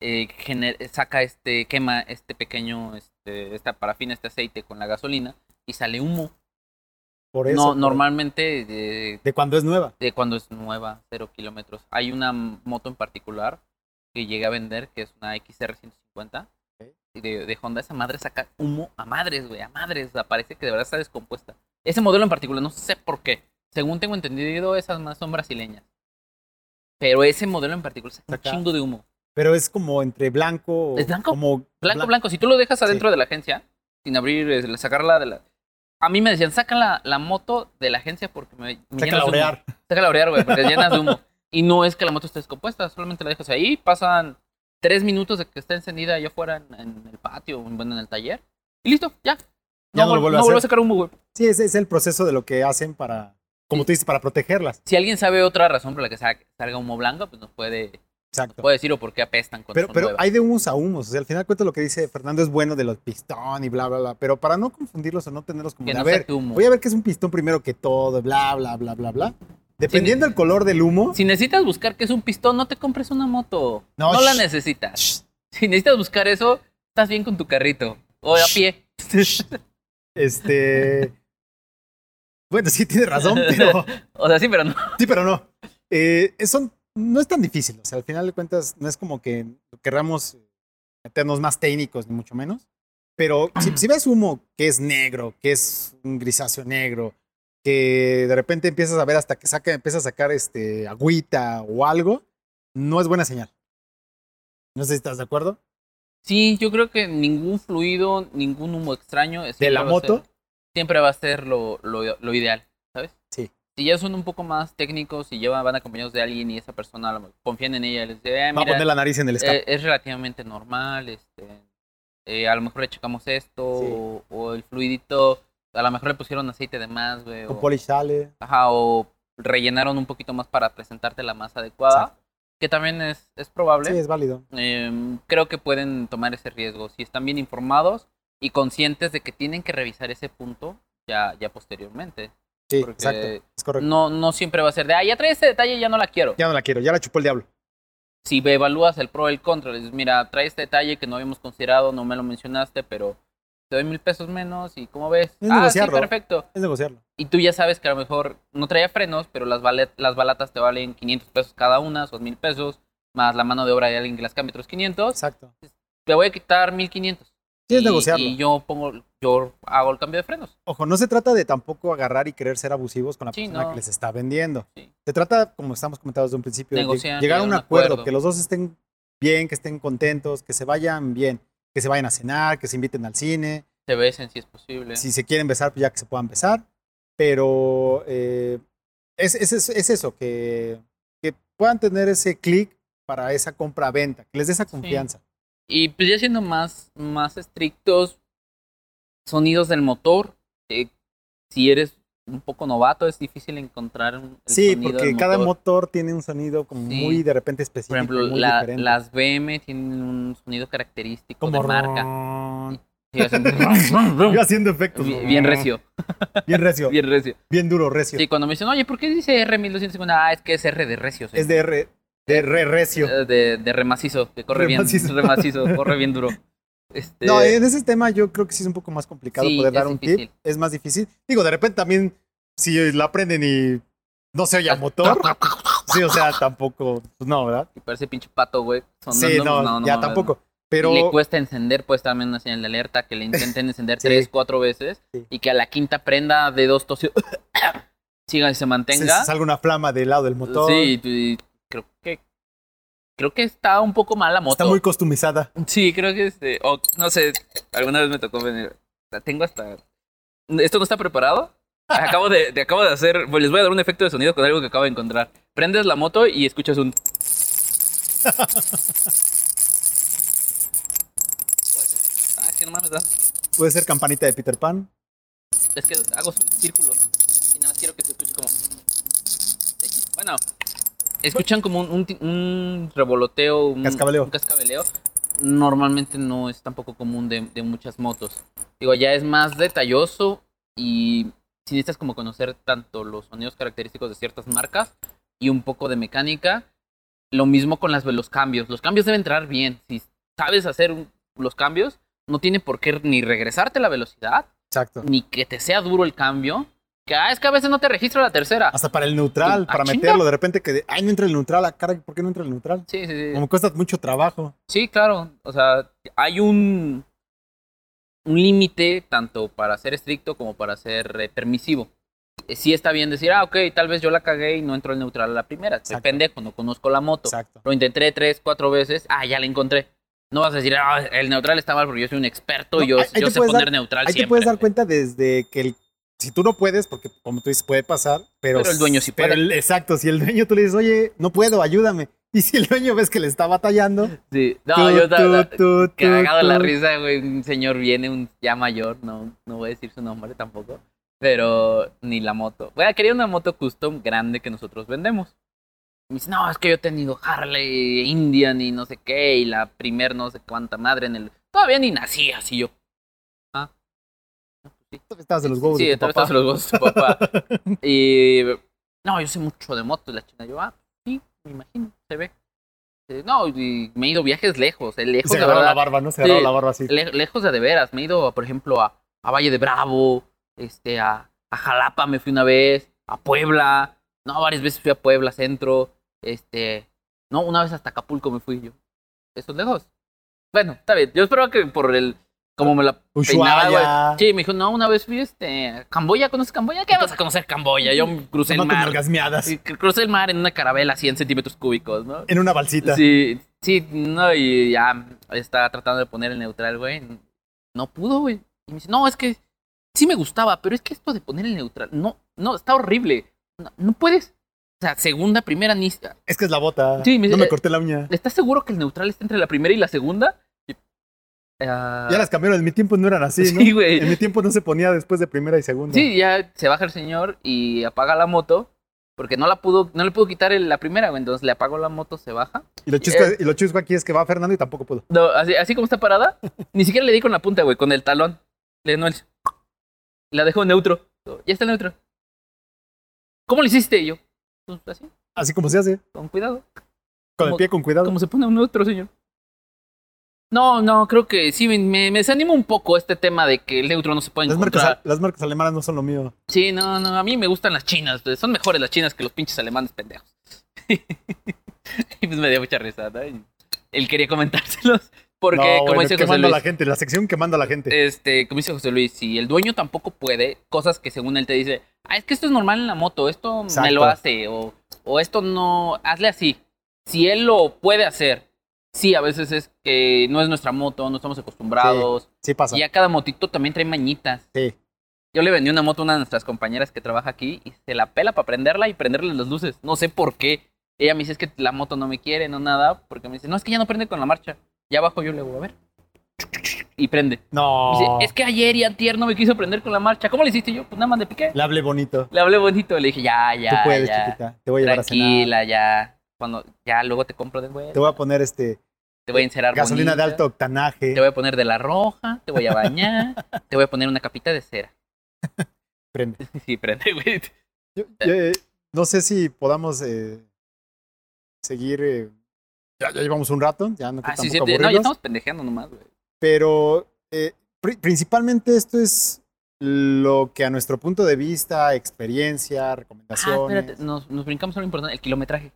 eh, gener- saca este, quema este pequeño, este, esta parafina, este aceite con la gasolina y sale humo. Por eso. no, por- normalmente de, De cuando es nueva. de cuando es nueva, cero kilómetros. Hay una moto en particular que llegué a vender, que es una XR150 Ok. y de, de Honda. Esa madre saca humo a madres, güey, a madres. o sea, Parece que de verdad está descompuesta. Ese modelo en particular, no sé por qué. Según tengo entendido, esas más son brasileñas. Pero ese modelo en particular saca un Saca- chingo de humo. Pero es como entre blanco. ¿Es blanco? Como Blanco, blan- blanco. Si tú lo dejas adentro de la agencia, sin abrir, sacarla de la... A mí me decían, saca la, la moto de la agencia porque me, me Saca la de humo". orear. Sácala a orear, güey, porque llenas de humo. Y no es que la moto esté descompuesta, solamente la dejas ahí, pasan tres minutos de que está encendida allá afuera en, en el patio, o en- bueno, en el taller, y listo, ya. Ya no a no vuelve a sacar humo, güey. Sí, ese es el proceso de lo que hacen para. Como tú dices, para protegerlas. Si alguien sabe otra razón por la que sa- salga humo blanco, pues nos puede Exacto. Puedo decir o por qué apestan cuando Pero, son pero nuevas. hay de humos a humos. O sea, al final de cuentas lo que dice Fernando es bueno de los pistón y bla, bla, bla. Pero para no confundirlos o no tenerlos como Que de, no a ver, saque humo. voy a ver qué es un pistón primero que todo, bla, bla, bla, bla, bla. Dependiendo del color del humo. Si necesitas buscar qué es un pistón, no te compres una moto. No, No, la shh. necesitas. Shh. Si necesitas buscar eso, estás bien con tu carrito. O a pie. Este. Bueno, sí, tiene razón, pero. o sea, sí, pero no. Sí, pero no. Eh, eso no es tan difícil. O sea, al final de cuentas, no es como que querramos meternos más técnicos, ni mucho menos. Pero si, si ves humo que es negro, que es un grisáceo negro, que de repente empiezas a ver hasta que saca, empieza a sacar este, agüita o algo, no es buena señal. No sé si estás de acuerdo. Sí, yo creo que ningún fluido, ningún humo extraño. De la moto, ser- siempre va a ser lo, lo- lo ideal. Si ya son un poco más técnicos y llevan, van acompañados de alguien y esa persona confían en ella les dice, "Eh, va a mira, poner la nariz en el escape. eh, es relativamente normal, este, eh, a lo mejor le checamos esto, Sí. o, o el fluidito, a lo mejor le pusieron aceite de más, güey, con o, polish sale. ajá, o rellenaron un poquito más para presentarte la más adecuada, Exacto. que también es, es probable. Sí, es válido. Em, creo que pueden tomar ese riesgo si están bien informados y conscientes de que tienen que revisar ese punto ya, ya posteriormente. Sí, Porque exacto. Es correcto. No, no siempre va a ser de, ah, ya trae ese detalle, ya no la quiero. Ya no la quiero, ya la chupó el diablo. Si evalúas el pro y el contra, le dices, mira, trae este detalle que no habíamos considerado, no me lo mencionaste, pero te doy mil pesos menos y ¿cómo ves? Es ah, sí, negociarlo. perfecto. Es negociarlo. Y tú ya sabes que a lo mejor no traía frenos, pero las, valet- las balatas te valen 500 pesos cada una, son mil pesos, más la mano de obra de alguien que las cambie otros 500. Exacto. te voy a quitar 1500. Sí, es Y- negociarlo. Y yo pongo, yo hago el cambio de frenos. Ojo, no se trata de tampoco agarrar y querer ser abusivos con la Sí, persona no. que les está vendiendo. Sí. Se trata, como estamos comentando desde un principio, de llegar a un acuerdo, acuerdo. que los dos estén bien, que estén contentos, que se vayan bien, que se vayan a cenar, que se inviten al cine. Se besen si es posible. Si se quieren besar, pues ya que se puedan besar. Pero eh, es, es- es- es eso, que, que puedan tener ese clic para esa compra-venta, que les dé esa confianza. Y pues ya siendo más, más estrictos, sonidos del motor. eh, si eres un poco novato, es difícil encontrar un, el Sí, sonido porque del cada motor. motor tiene un sonido como Sí. muy de repente específico. Por ejemplo, muy la- diferente. las BM tienen un sonido característico como de marca. Yo haciendo efectos. bien, bien recio, Bien recio. Bien, bien recio. duro, recio. Sí, cuando me dicen, oye, ¿por qué dice R1250? Ah, es que es R de recio. Es de R, de re recio. Eh, de, de remacizo, que corre Remacizo. bien, remacizo, corre bien duro. Este, No, en ese tema yo creo que sí es un poco más complicado Sí, poder dar un tip. difícil. Es más difícil. Digo, de repente también, si la aprenden y no se oye a motor, sí, o sea, tampoco, pues no, ¿verdad? y parece pinche pato, güey. Sí, sonando, no, pues, ya tampoco. no. Pero Y le cuesta encender, pues también una señal de alerta que le intenten encender Sí. tres, cuatro veces Sí. y que a la quinta prenda de dos tosios siga y se se mantenga. salga una flama del lado del motor. Sí, y que creo que está un poco mal la moto. Está muy customizada. Sí, creo que este, o no sé, alguna vez me tocó venir. La tengo hasta. ¿Esto no está preparado? Acabo de, de- acabo de hacer. pues les voy a dar un efecto de sonido con algo que acabo de encontrar. Prendes la moto y escuchas un. Ah, es que no mames, ¿verdad? Puede ser campanita de Peter Pan. Es que hago círculos y nada más quiero que se escuche como. Bueno, escuchan como un, un un revoloteo, un Cascabeleo. un cascabeleo. Normalmente no es tampoco común de, de muchas motos. Digo, ya es más detalloso y si necesitas como conocer tanto los sonidos característicos de ciertas marcas y un poco de mecánica. Lo mismo con las, los cambios. Los cambios deben entrar bien. Si sabes hacer un- los cambios, no tiene por qué ni regresarte la velocidad Exacto. ni que te sea duro el cambio. Que ah, es que a veces no te registro la tercera. Hasta para el neutral, Ah, para chinga. meterlo. De repente que, ay, no entra el neutral. Ah, caray, ¿por qué no entra el neutral? Sí, sí, sí. Como cuesta mucho trabajo. Sí, claro. O sea, hay un, un límite tanto para ser estricto como para ser eh, permisivo. Eh, Sí está bien decir, ah, ok, tal vez yo la cagué y no entró el neutral a la primera. Exacto. pendejo, no conozco la moto. Exacto. Lo intenté tres, cuatro veces, ah, ya la encontré. No vas a decir, ah, el neutral está mal porque yo soy un experto y yo, ahí- ahí sé puedes poner dar- neutral Ahí siempre. te puedes dar cuenta desde que el, si tú no puedes, porque como tú dices, puede pasar, pero, Pero el dueño sí pero puede. el- exacto, si el dueño tú le dices, oye, no puedo, ayúdame. Y si el dueño ves que le está batallando, Sí. No, tú, yo estaba cagado la risa, güey. Un señor viene, un ya mayor, no, no voy a decir su nombre tampoco. Pero ni la moto. Bueno, quería una moto custom grande que nosotros vendemos. me dice, no, es que yo he tenido Harley, Indian y no sé qué, y la primer no sé cuánta madre en el... Todavía ni nací así yo. Estabas de los huevos Sí, de tu estabas de los huevos de tu papá. y... No, yo sé mucho de motos, la china. Yo, ah, sí, me imagino, se ve. Eh, No, y me he ido viajes lejos, eh, lejos se de agarró la verdad. barba, ¿no? Se Sí. la barba así. Le- lejos de de veras. Me he ido, por ejemplo, a, a Valle de Bravo, este, a, a Jalapa me fui una vez, a Puebla. No, varias veces fui a Puebla Centro. Este, no, una vez hasta Acapulco me fui yo. ¿Eso es lejos? Bueno, está bien. Yo espero que por el, como me la peinaba, güey. Ushuaia. Sí, me dijo, no, una vez fui, este, Camboya, ¿conoces Camboya? ¿Qué vas a conocer Camboya? Yo crucé el mar. cr- Crucé el mar en una carabela a 100 centímetros cúbicos, ¿no? En una balsita. Sí, sí, no, y ya está tratando de poner el neutral, güey. No pudo, güey. Y me dice, no, es que sí me gustaba, pero es que esto de poner el neutral, no, no, está horrible. No, no puedes. O sea, segunda, primera, ni. Es que es la bota. Sí, me- no me eh, corté la uña. ¿Estás seguro que el neutral está entre la primera y la segunda? Ah, Ya las cambiaron. En mi tiempo no eran así, ¿no? Sí, güey. En mi tiempo no se ponía después de primera y segunda. Sí, ya se baja el señor y apaga la moto. Porque no la pudo, no le pudo quitar el- la primera, güey. Entonces le apagó la moto, se baja. Y lo chusco, Eh. y lo chusco aquí es que va Fernando y tampoco pudo. No, así, así como está parada, ni siquiera le di con la punta, güey, con el talón. Le no el... La dejó neutro. Ya está neutro. ¿Cómo lo hiciste? Y yo, pues así, Así como se hace. con cuidado. Con el Como- pie con cuidado. ¿Cómo se pone un neutro, señor? No, no, creo que sí, me, me, desanima un poco este tema de que el neutro no se puede Las marcas, encontrar. las marcas alemanas no son lo mío. Sí, no, no, a mí me gustan las chinas. pues, Son mejores las chinas que los pinches alemanes pendejos. y pues me dio mucha risa, ¿no? Él quería comentárselos. Porque, no, como bueno, dice ¿qué José manda Luis, la gente? La sección que manda la gente. este, como dice José Luis, si el dueño tampoco puede, cosas que según él te dice, ah, es que esto es normal en la moto, esto me lo hace, o, o esto no, hazle así. Si él lo puede hacer, sí, a veces es que no es nuestra moto, no estamos acostumbrados. sí pasa. Y a cada motito también trae mañitas. Sí. Yo le vendí una moto a una de nuestras compañeras que trabaja aquí y se la pela para prenderla y prenderle las luces. No sé por qué. Ella me dice es que la moto no me quiere, no nada, porque me dice, no, es que ya no prende con la marcha. Ya abajo yo le voy a ver. Y prende. No. Dice, es que ayer y antier no me quiso prender con la marcha. ¿Cómo le hiciste yo? Pues nada más le piqué. Le hablé bonito. Le hablé bonito, le dije, ya, ya, Tú puedes, ya. chiquita. Te voy a llevar a cenar. Tranquila, ya. Cuando ya luego te compro de vuelta. Te voy a poner este Te voy a encerar gasolina de alto octanaje. Te voy a poner de la roja, te voy a bañar, te voy a poner una capita de cera. Prende. Sí, prende, güey. Yo- yo, eh, no sé si podamos eh, seguir. eh, ya, ya llevamos un rato, ya no Ah, sí, sí. No, ya estamos pendejeando nomás, güey. Pero pri- principalmente esto es lo que a nuestro punto de vista, experiencia, Ah, recomendaciones. espérate, nos, nos brincamos a lo importante, el kilometraje.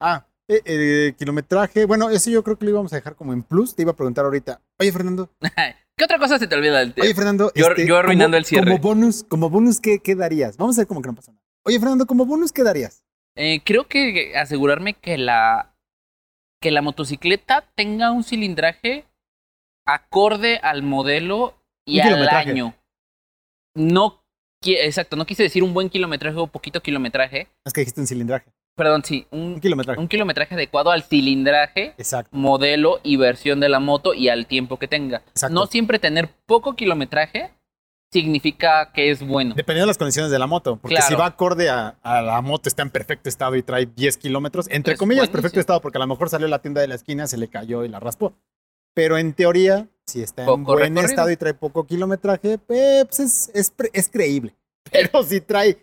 Ah, eh, eh, kilometraje. Bueno, eso yo creo que lo íbamos a dejar como en plus. Te iba a preguntar ahorita. Oye, Fernando. ¿Qué otra cosa se te olvida del Oye, Fernando. Yo- este, yo arruinando como- el cierre. Como bonus, como bonus ¿qué, ¿qué darías? Vamos a ver como que no pasa nada. Oye, Fernando, como bonus, ¿qué darías? Eh, creo que asegurarme que la que la motocicleta tenga un cilindraje acorde al modelo y Un al kilometraje. año. No, exacto, no quise decir un buen kilometraje o poquito kilometraje. Es que dijiste un cilindraje. Perdón, sí, Un un, kilometraje. un kilometraje adecuado al cilindraje, Exacto. modelo y versión de la moto y al tiempo que tenga. Exacto. No siempre tener poco kilometraje significa que es bueno. Dependiendo de las condiciones de la moto. Porque Claro. si va acorde a, a la moto, está en perfecto estado y trae 10 kilómetros. Entre Es comillas, buenísimo. perfecto estado, porque a lo mejor salió a la tienda de la esquina, se le cayó y la raspó. Pero en teoría, si está en Poco buen recorrido. estado y trae poco kilometraje, eh, pues es, es, pre- es creíble. Pero si trae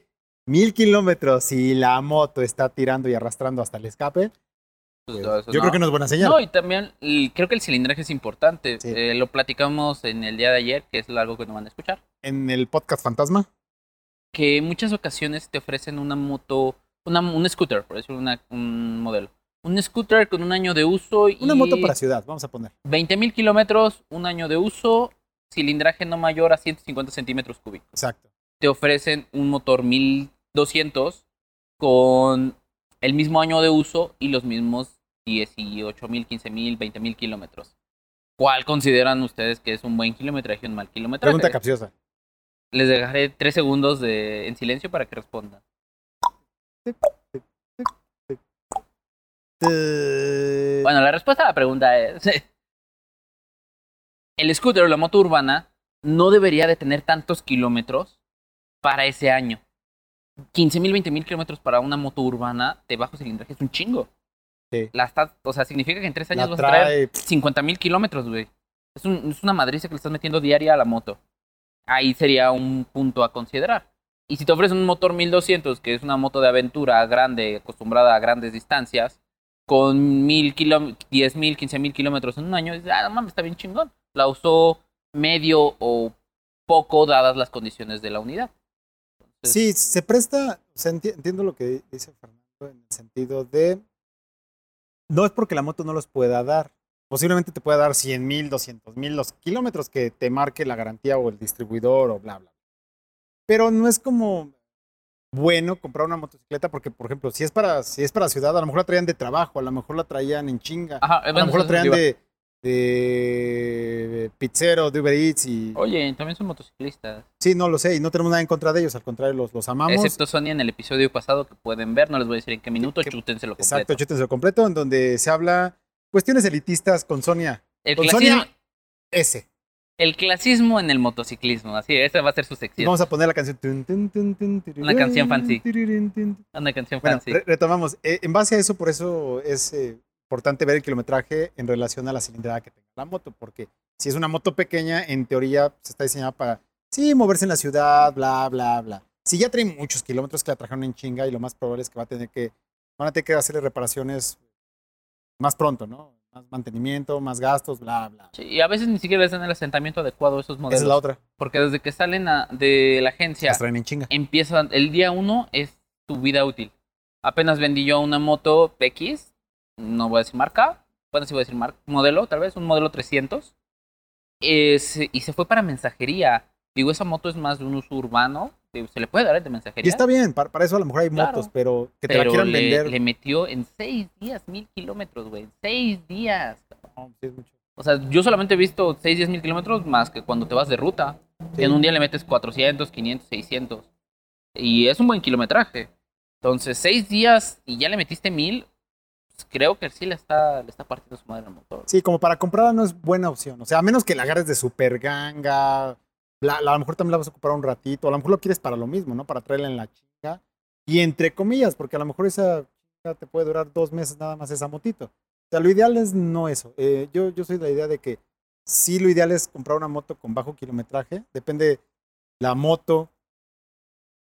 mil kilómetros y la moto está tirando y arrastrando hasta el escape, Pues, pues, no, yo no. creo que no es buena señal. No, y también el- creo que el cilindraje es importante. Sí. Eh, lo platicamos en el día de ayer, que es algo que no van a escuchar. En el podcast Fantasma, Que en muchas ocasiones te ofrecen una moto, una, un scooter, por decir una- un modelo. Un scooter con un año de uso y una moto para ciudad, vamos a poner. 20 mil kilómetros, un año de uso, cilindraje no mayor a 150 centímetros cúbicos. Exacto. Te ofrecen un motor 1200 con el mismo año de uso y los mismos 18 mil, 15 mil, 20 mil kilómetros. ¿Cuál consideran ustedes que es un buen kilometraje y un mal kilometraje? Pregunta capciosa. Les dejaré tres segundos de, en silencio para que respondan. Bueno, la respuesta a la pregunta es... El scooter o la moto urbana no debería de tener tantos kilómetros para ese año. 15 mil, 20 mil kilómetros para una moto urbana de bajo cilindraje es un chingo. Sí. La estás, o sea, significa que en tres años La vas a traer trae. 50 mil kilómetros, güey. Es, un- es una madriza que le estás metiendo diaria a la moto. Ahí sería un punto a considerar. Y si te ofrecen un motor 1200, que es una moto de aventura grande, acostumbrada a grandes distancias, con mil kilómetros, 10 mil, 15 mil kilómetros en un año, dices, ah, no mames, está bien chingón. La usó medio o poco dadas las condiciones de la unidad. Sí, se presta, o sea, enti- entiendo lo que dice Fernando en el sentido de, no es porque la moto no los pueda dar, posiblemente te pueda dar 100 mil, 200 mil, los kilómetros que te marque la garantía o el distribuidor o bla, bla. Pero no es como bueno comprar una motocicleta porque, por ejemplo, si es para, si es para ciudad, a lo mejor la traían de trabajo, a lo mejor la traían en chinga, Ajá, a lo mejor la traían de, de pizzero, de Uber Eats y... Oye, también son motociclistas. Sí, no lo sé, y no tenemos nada en contra de ellos, al contrario, los, los amamos. Excepto Sonia en el episodio pasado que pueden ver, no les voy a decir en qué minuto, que- chútenselo completo. Exacto, chútense completo, en donde se habla cuestiones elitistas con Sonia El Con clasismo, Sonia- S. el clasismo en el motociclismo, así, esa va a ser su sección. vamos a poner la canción. Una canción fancy. Una canción Bueno, fancy. re- retomamos. Eh, en base a eso, por eso es eh, importante ver el kilometraje en relación a la cilindrada que tenga la moto, porque si es una moto pequeña, en teoría se está diseñada para, sí, moverse en la ciudad, bla, bla, bla. Si ya trae muchos kilómetros que la trajeron en chinga y lo más probable es que va a tener que, van a tener que hacerle reparaciones más pronto, ¿no? Más mantenimiento, más gastos, bla, bla. Sí, y a veces ni siquiera les dan el asentamiento adecuado a esos Esa modelos. es la otra. Porque desde que salen a- de la agencia, Las traen en chinga. empiezan, el día uno es tu vida útil. Apenas vendí yo una moto X, no voy a decir marca, bueno, sí voy a decir marca, modelo, tal vez, un modelo 300. Es- y se fue para mensajería. Digo, esa moto es más de un uso urbano, se le puede dar de mensajería. Y está bien, para, para eso a lo mejor hay Claro. motos, pero que te la pero quieran le, vender. le metió en seis días mil kilómetros, güey. Seis días. no, sí es mucho. O sea, yo solamente he visto 6, 10 mil kilómetros más que cuando te vas de ruta. Sí. En un día le metes 400, 500, 600. Y es un buen kilometraje. Entonces, 6 días y ya le metiste mil, pues creo que sí le está, le está partiendo su madre al motor. Sí, como para comprarla no es buena opción. O sea, a menos que la agarres de super ganga, la- a lo mejor también la vas a ocupar un ratito, a lo mejor lo quieres para lo mismo, ¿no? Para traerla en la chinga. Y entre comillas, porque a lo mejor esa chinga te puede durar dos meses nada más esa motito. O sea, lo ideal es no eso. Eh, yo, yo soy de la idea de que sí lo ideal es comprar una moto con bajo kilometraje. Depende la moto,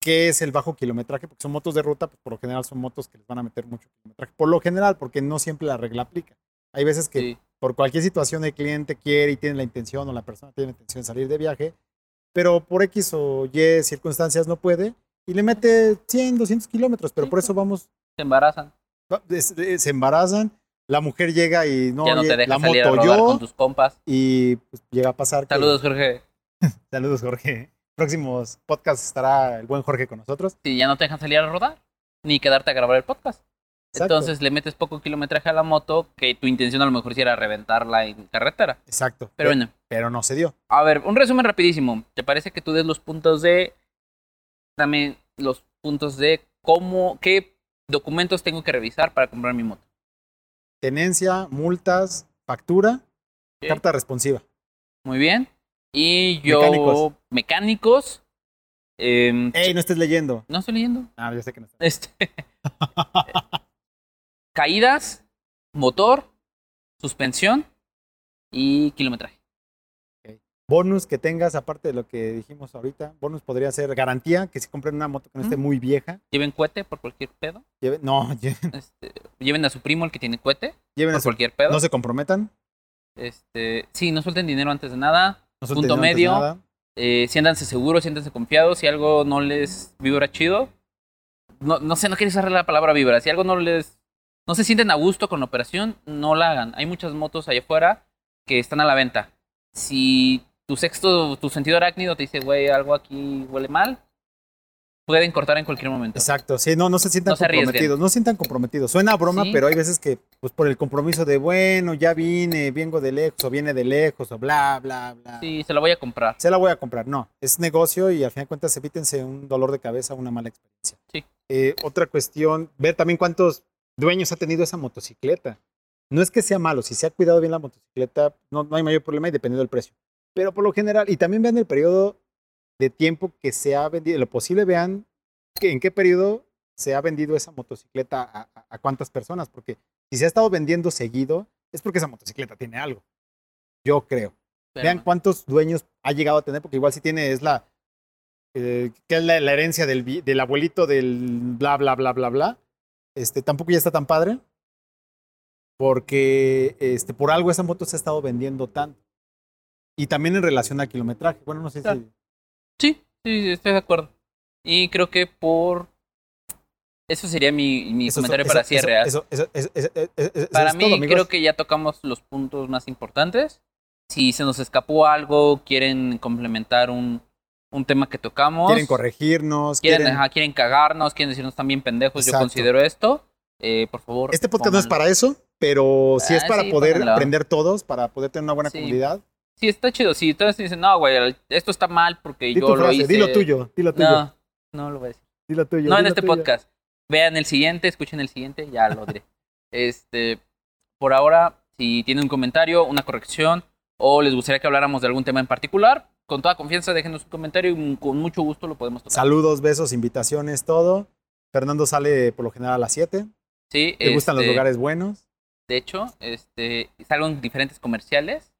qué es el bajo kilometraje, porque son motos de ruta, pues por lo general son motos que les van a meter mucho kilometraje. Por lo general, porque no siempre la regla aplica. Hay veces que Sí. por cualquier situación el cliente quiere y tiene la intención o la persona tiene la intención de salir de viaje, pero por X o Y circunstancias no puede y le mete 100, 200 kilómetros, pero Sí, por eso vamos, Se embarazan. es- se embarazan, la mujer llega y no, ya no te dejan la salir moto yo con tus compas. y pues, llega a pasar. que- Saludos, Jorge. saludos, Jorge. Próximos podcasts estará el buen Jorge con nosotros. Si ya no te dejan salir a rodar, ni quedarte a grabar el podcast. Exacto. Entonces le metes poco kilometraje a la moto, que tu intención a lo mejor sí era reventarla en carretera. Exacto. Pero bueno, pero no se dio. A ver, un resumen rapidísimo. ¿Te parece que tú des los puntos de... Dame los puntos de cómo... ¿Qué documentos tengo que revisar para comprar mi moto? Tenencia, multas, factura, carta responsiva. Muy bien. Y yo... Mecánicos. Mecánicos. em, ¡Ey, no estés leyendo! no estoy leyendo. Ah, yo sé que no estás. Este, caídas, motor, suspensión y kilometraje. Bonus que tengas, aparte de lo que dijimos ahorita, bonus podría ser garantía, que si compren una moto que no esté muy vieja, Lleven cohete por cualquier pedo. lleven, no, lle- Este, lleven a su primo el que tiene cohete lleven a por su- cualquier pedo. no se comprometan, Este, sí, no suelten dinero antes de nada. no Punto antes de medio. Eh, siéntanse seguros, siéntanse confiados. Si algo no les vibra chido, no, no sé, no quiero usar la palabra vibra. Si algo no les. No se sienten a gusto con la operación, no la hagan. Hay muchas motos allá afuera que están a la venta. Si tu sexto, tu sentido arácnido te dice, güey, algo aquí huele mal, pueden cortar en cualquier momento. Exacto, sí, no, no se sientan No se arriesguen. comprometidos, no se sientan comprometidos. Suena a broma, Sí. pero hay veces que, pues por el compromiso de, bueno, ya vine, vengo de lejos, o viene de lejos, o bla, bla, bla. Sí, se la voy a comprar. Se la voy a comprar. No, es negocio y al final de cuentas evítense un dolor de cabeza, una mala experiencia. Sí. Eh, otra cuestión, ver también cuántos dueños ha tenido esa motocicleta. No es que sea malo, si se ha cuidado bien la motocicleta, no, no hay mayor problema y dependiendo del precio. Pero por lo general, y también vean el periodo de tiempo que se ha vendido, lo posible vean ¿en qué periodo se ha vendido esa motocicleta a, a- a cuántas personas? Porque si se ha estado vendiendo seguido, es porque esa motocicleta tiene algo. Yo creo. Pero Vean cuántos dueños ha llegado a tener, porque igual si tiene, es la, eh, que es la, la herencia del, del abuelito del bla, bla, bla, bla, bla. Este, tampoco ya está tan padre, porque este, por algo esa moto se ha estado vendiendo tanto. Y también en relación al kilometraje. Bueno, no sé Claro. si... Sí, sí, estoy de acuerdo. Y creo que por... Eso sería mi, mi eso- comentario eso- para cierre. Eso, eso, Para es mí todo, creo que ya tocamos los puntos más importantes. Si se nos escapó algo, quieren complementar un, un tema que tocamos. Quieren corregirnos, quieren, quieren... ajá, quieren cagarnos, quieren decirnos también pendejos. Yo Exacto. considero esto. Eh, por favor. Este podcast no es pónganlo. para eso, pero sí es Ah, para sí, poder pónganlo. aprender todos, para poder tener una buena Sí. comunidad. Sí, está chido. Si ustedes dicen, no, güey, esto está mal porque Di yo tu lo frase, hice. di lo tuyo, di lo tuyo, No, no lo voy a decir. di lo tuyo. No di en lo este tuyo. podcast. Vean el siguiente, escuchen el siguiente, ya lo diré. Este, por ahora, si tienen un comentario, una corrección, o les gustaría que habláramos de algún tema en particular, con toda confianza déjenos un comentario y con mucho gusto lo podemos tocar. Saludos, besos, invitaciones, todo. Fernando sale por lo general a las 7. Sí, Le gustan los este, lugares buenos. De hecho, este, salgo en diferentes comerciales.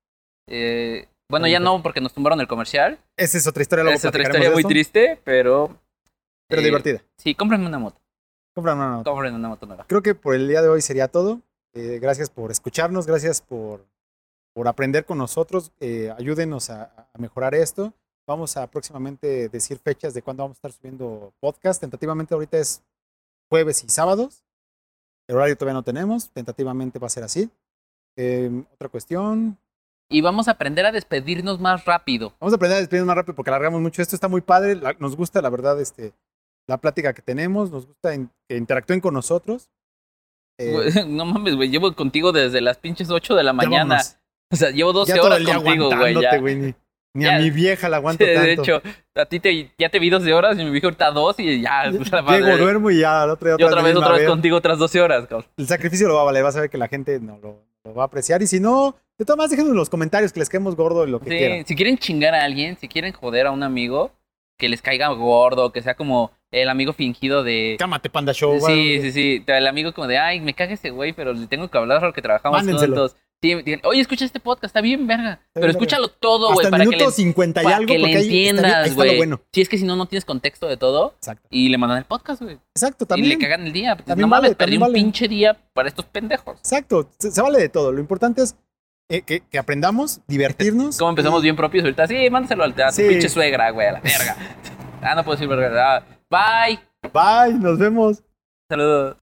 Eh, bueno, ya no porque nos tumbaron el comercial. Esa es otra historia, luego Es otra historia muy triste, pero... pero eh, divertida. Sí, cómprenme una moto. Compra una nota. Compren una moto nueva. Creo que por el día de hoy sería todo. Eh, gracias por escucharnos, gracias por, por aprender con nosotros. Eh, ayúdenos a, a mejorar esto. Vamos a próximamente decir fechas de cuándo vamos a estar subiendo podcast. Tentativamente ahorita es jueves y sábados. El horario todavía no tenemos. Tentativamente va a ser así. Eh, otra cuestión. Y vamos a aprender a despedirnos más rápido. Vamos a aprender a despedirnos más rápido porque alargamos mucho. Esto está muy padre. la- nos gusta, la verdad, este, la plática que tenemos. Nos gusta in- que interactúen con nosotros. Eh, No mames, güey, llevo contigo desde las pinches 8 de la mañana. vámonos. O sea, llevo 12 ya todo horas contigo, güey. Ni, Ya. a mi vieja la aguanto Sí, tanto. de hecho, a ti te, ya te vi 12 horas y me vi ahorita 2 y ya. pues. Llego, duermo y ya, al otro día Y otra vez, otra vez contigo otras 12 horas, cabrón. El sacrificio lo va a valer, vas a ver que la gente no lo, lo va a apreciar. Y si no, de todas maneras, déjenos en los comentarios que les quedemos gordo y lo que Sí, quieran. si quieren chingar a alguien, si quieren joder a un amigo, que les caiga gordo, que sea como el amigo fingido de. Cámate, Panda Show. Sí, bueno, sí, sí. El amigo como de, ay, me caga ese güey, pero le tengo que hablar porque trabajamos Mándenselo. juntos. Digan, Oye, escucha este podcast, está bien, verga. Pero bien, escúchalo todo, güey, para el que minuto le, 50 y para algo, que le entiendas, güey. bueno. Si es que si no, no tienes contexto de todo. Exacto. Y le mandan el podcast, güey. Exacto, Y también. le cagan el día. Pues, También no mames, perdí un vale. pinche día para estos pendejos. Exacto, se, se vale de todo. Lo importante es eh, que, que aprendamos, divertirnos. Como empezamos y- bien propios ahorita. Sí, mándaselo al teatro, Sí. pinche suegra, güey, a la verga. ah, no puedo decir verga. Ah, Bye. Bye, nos vemos. Saludos.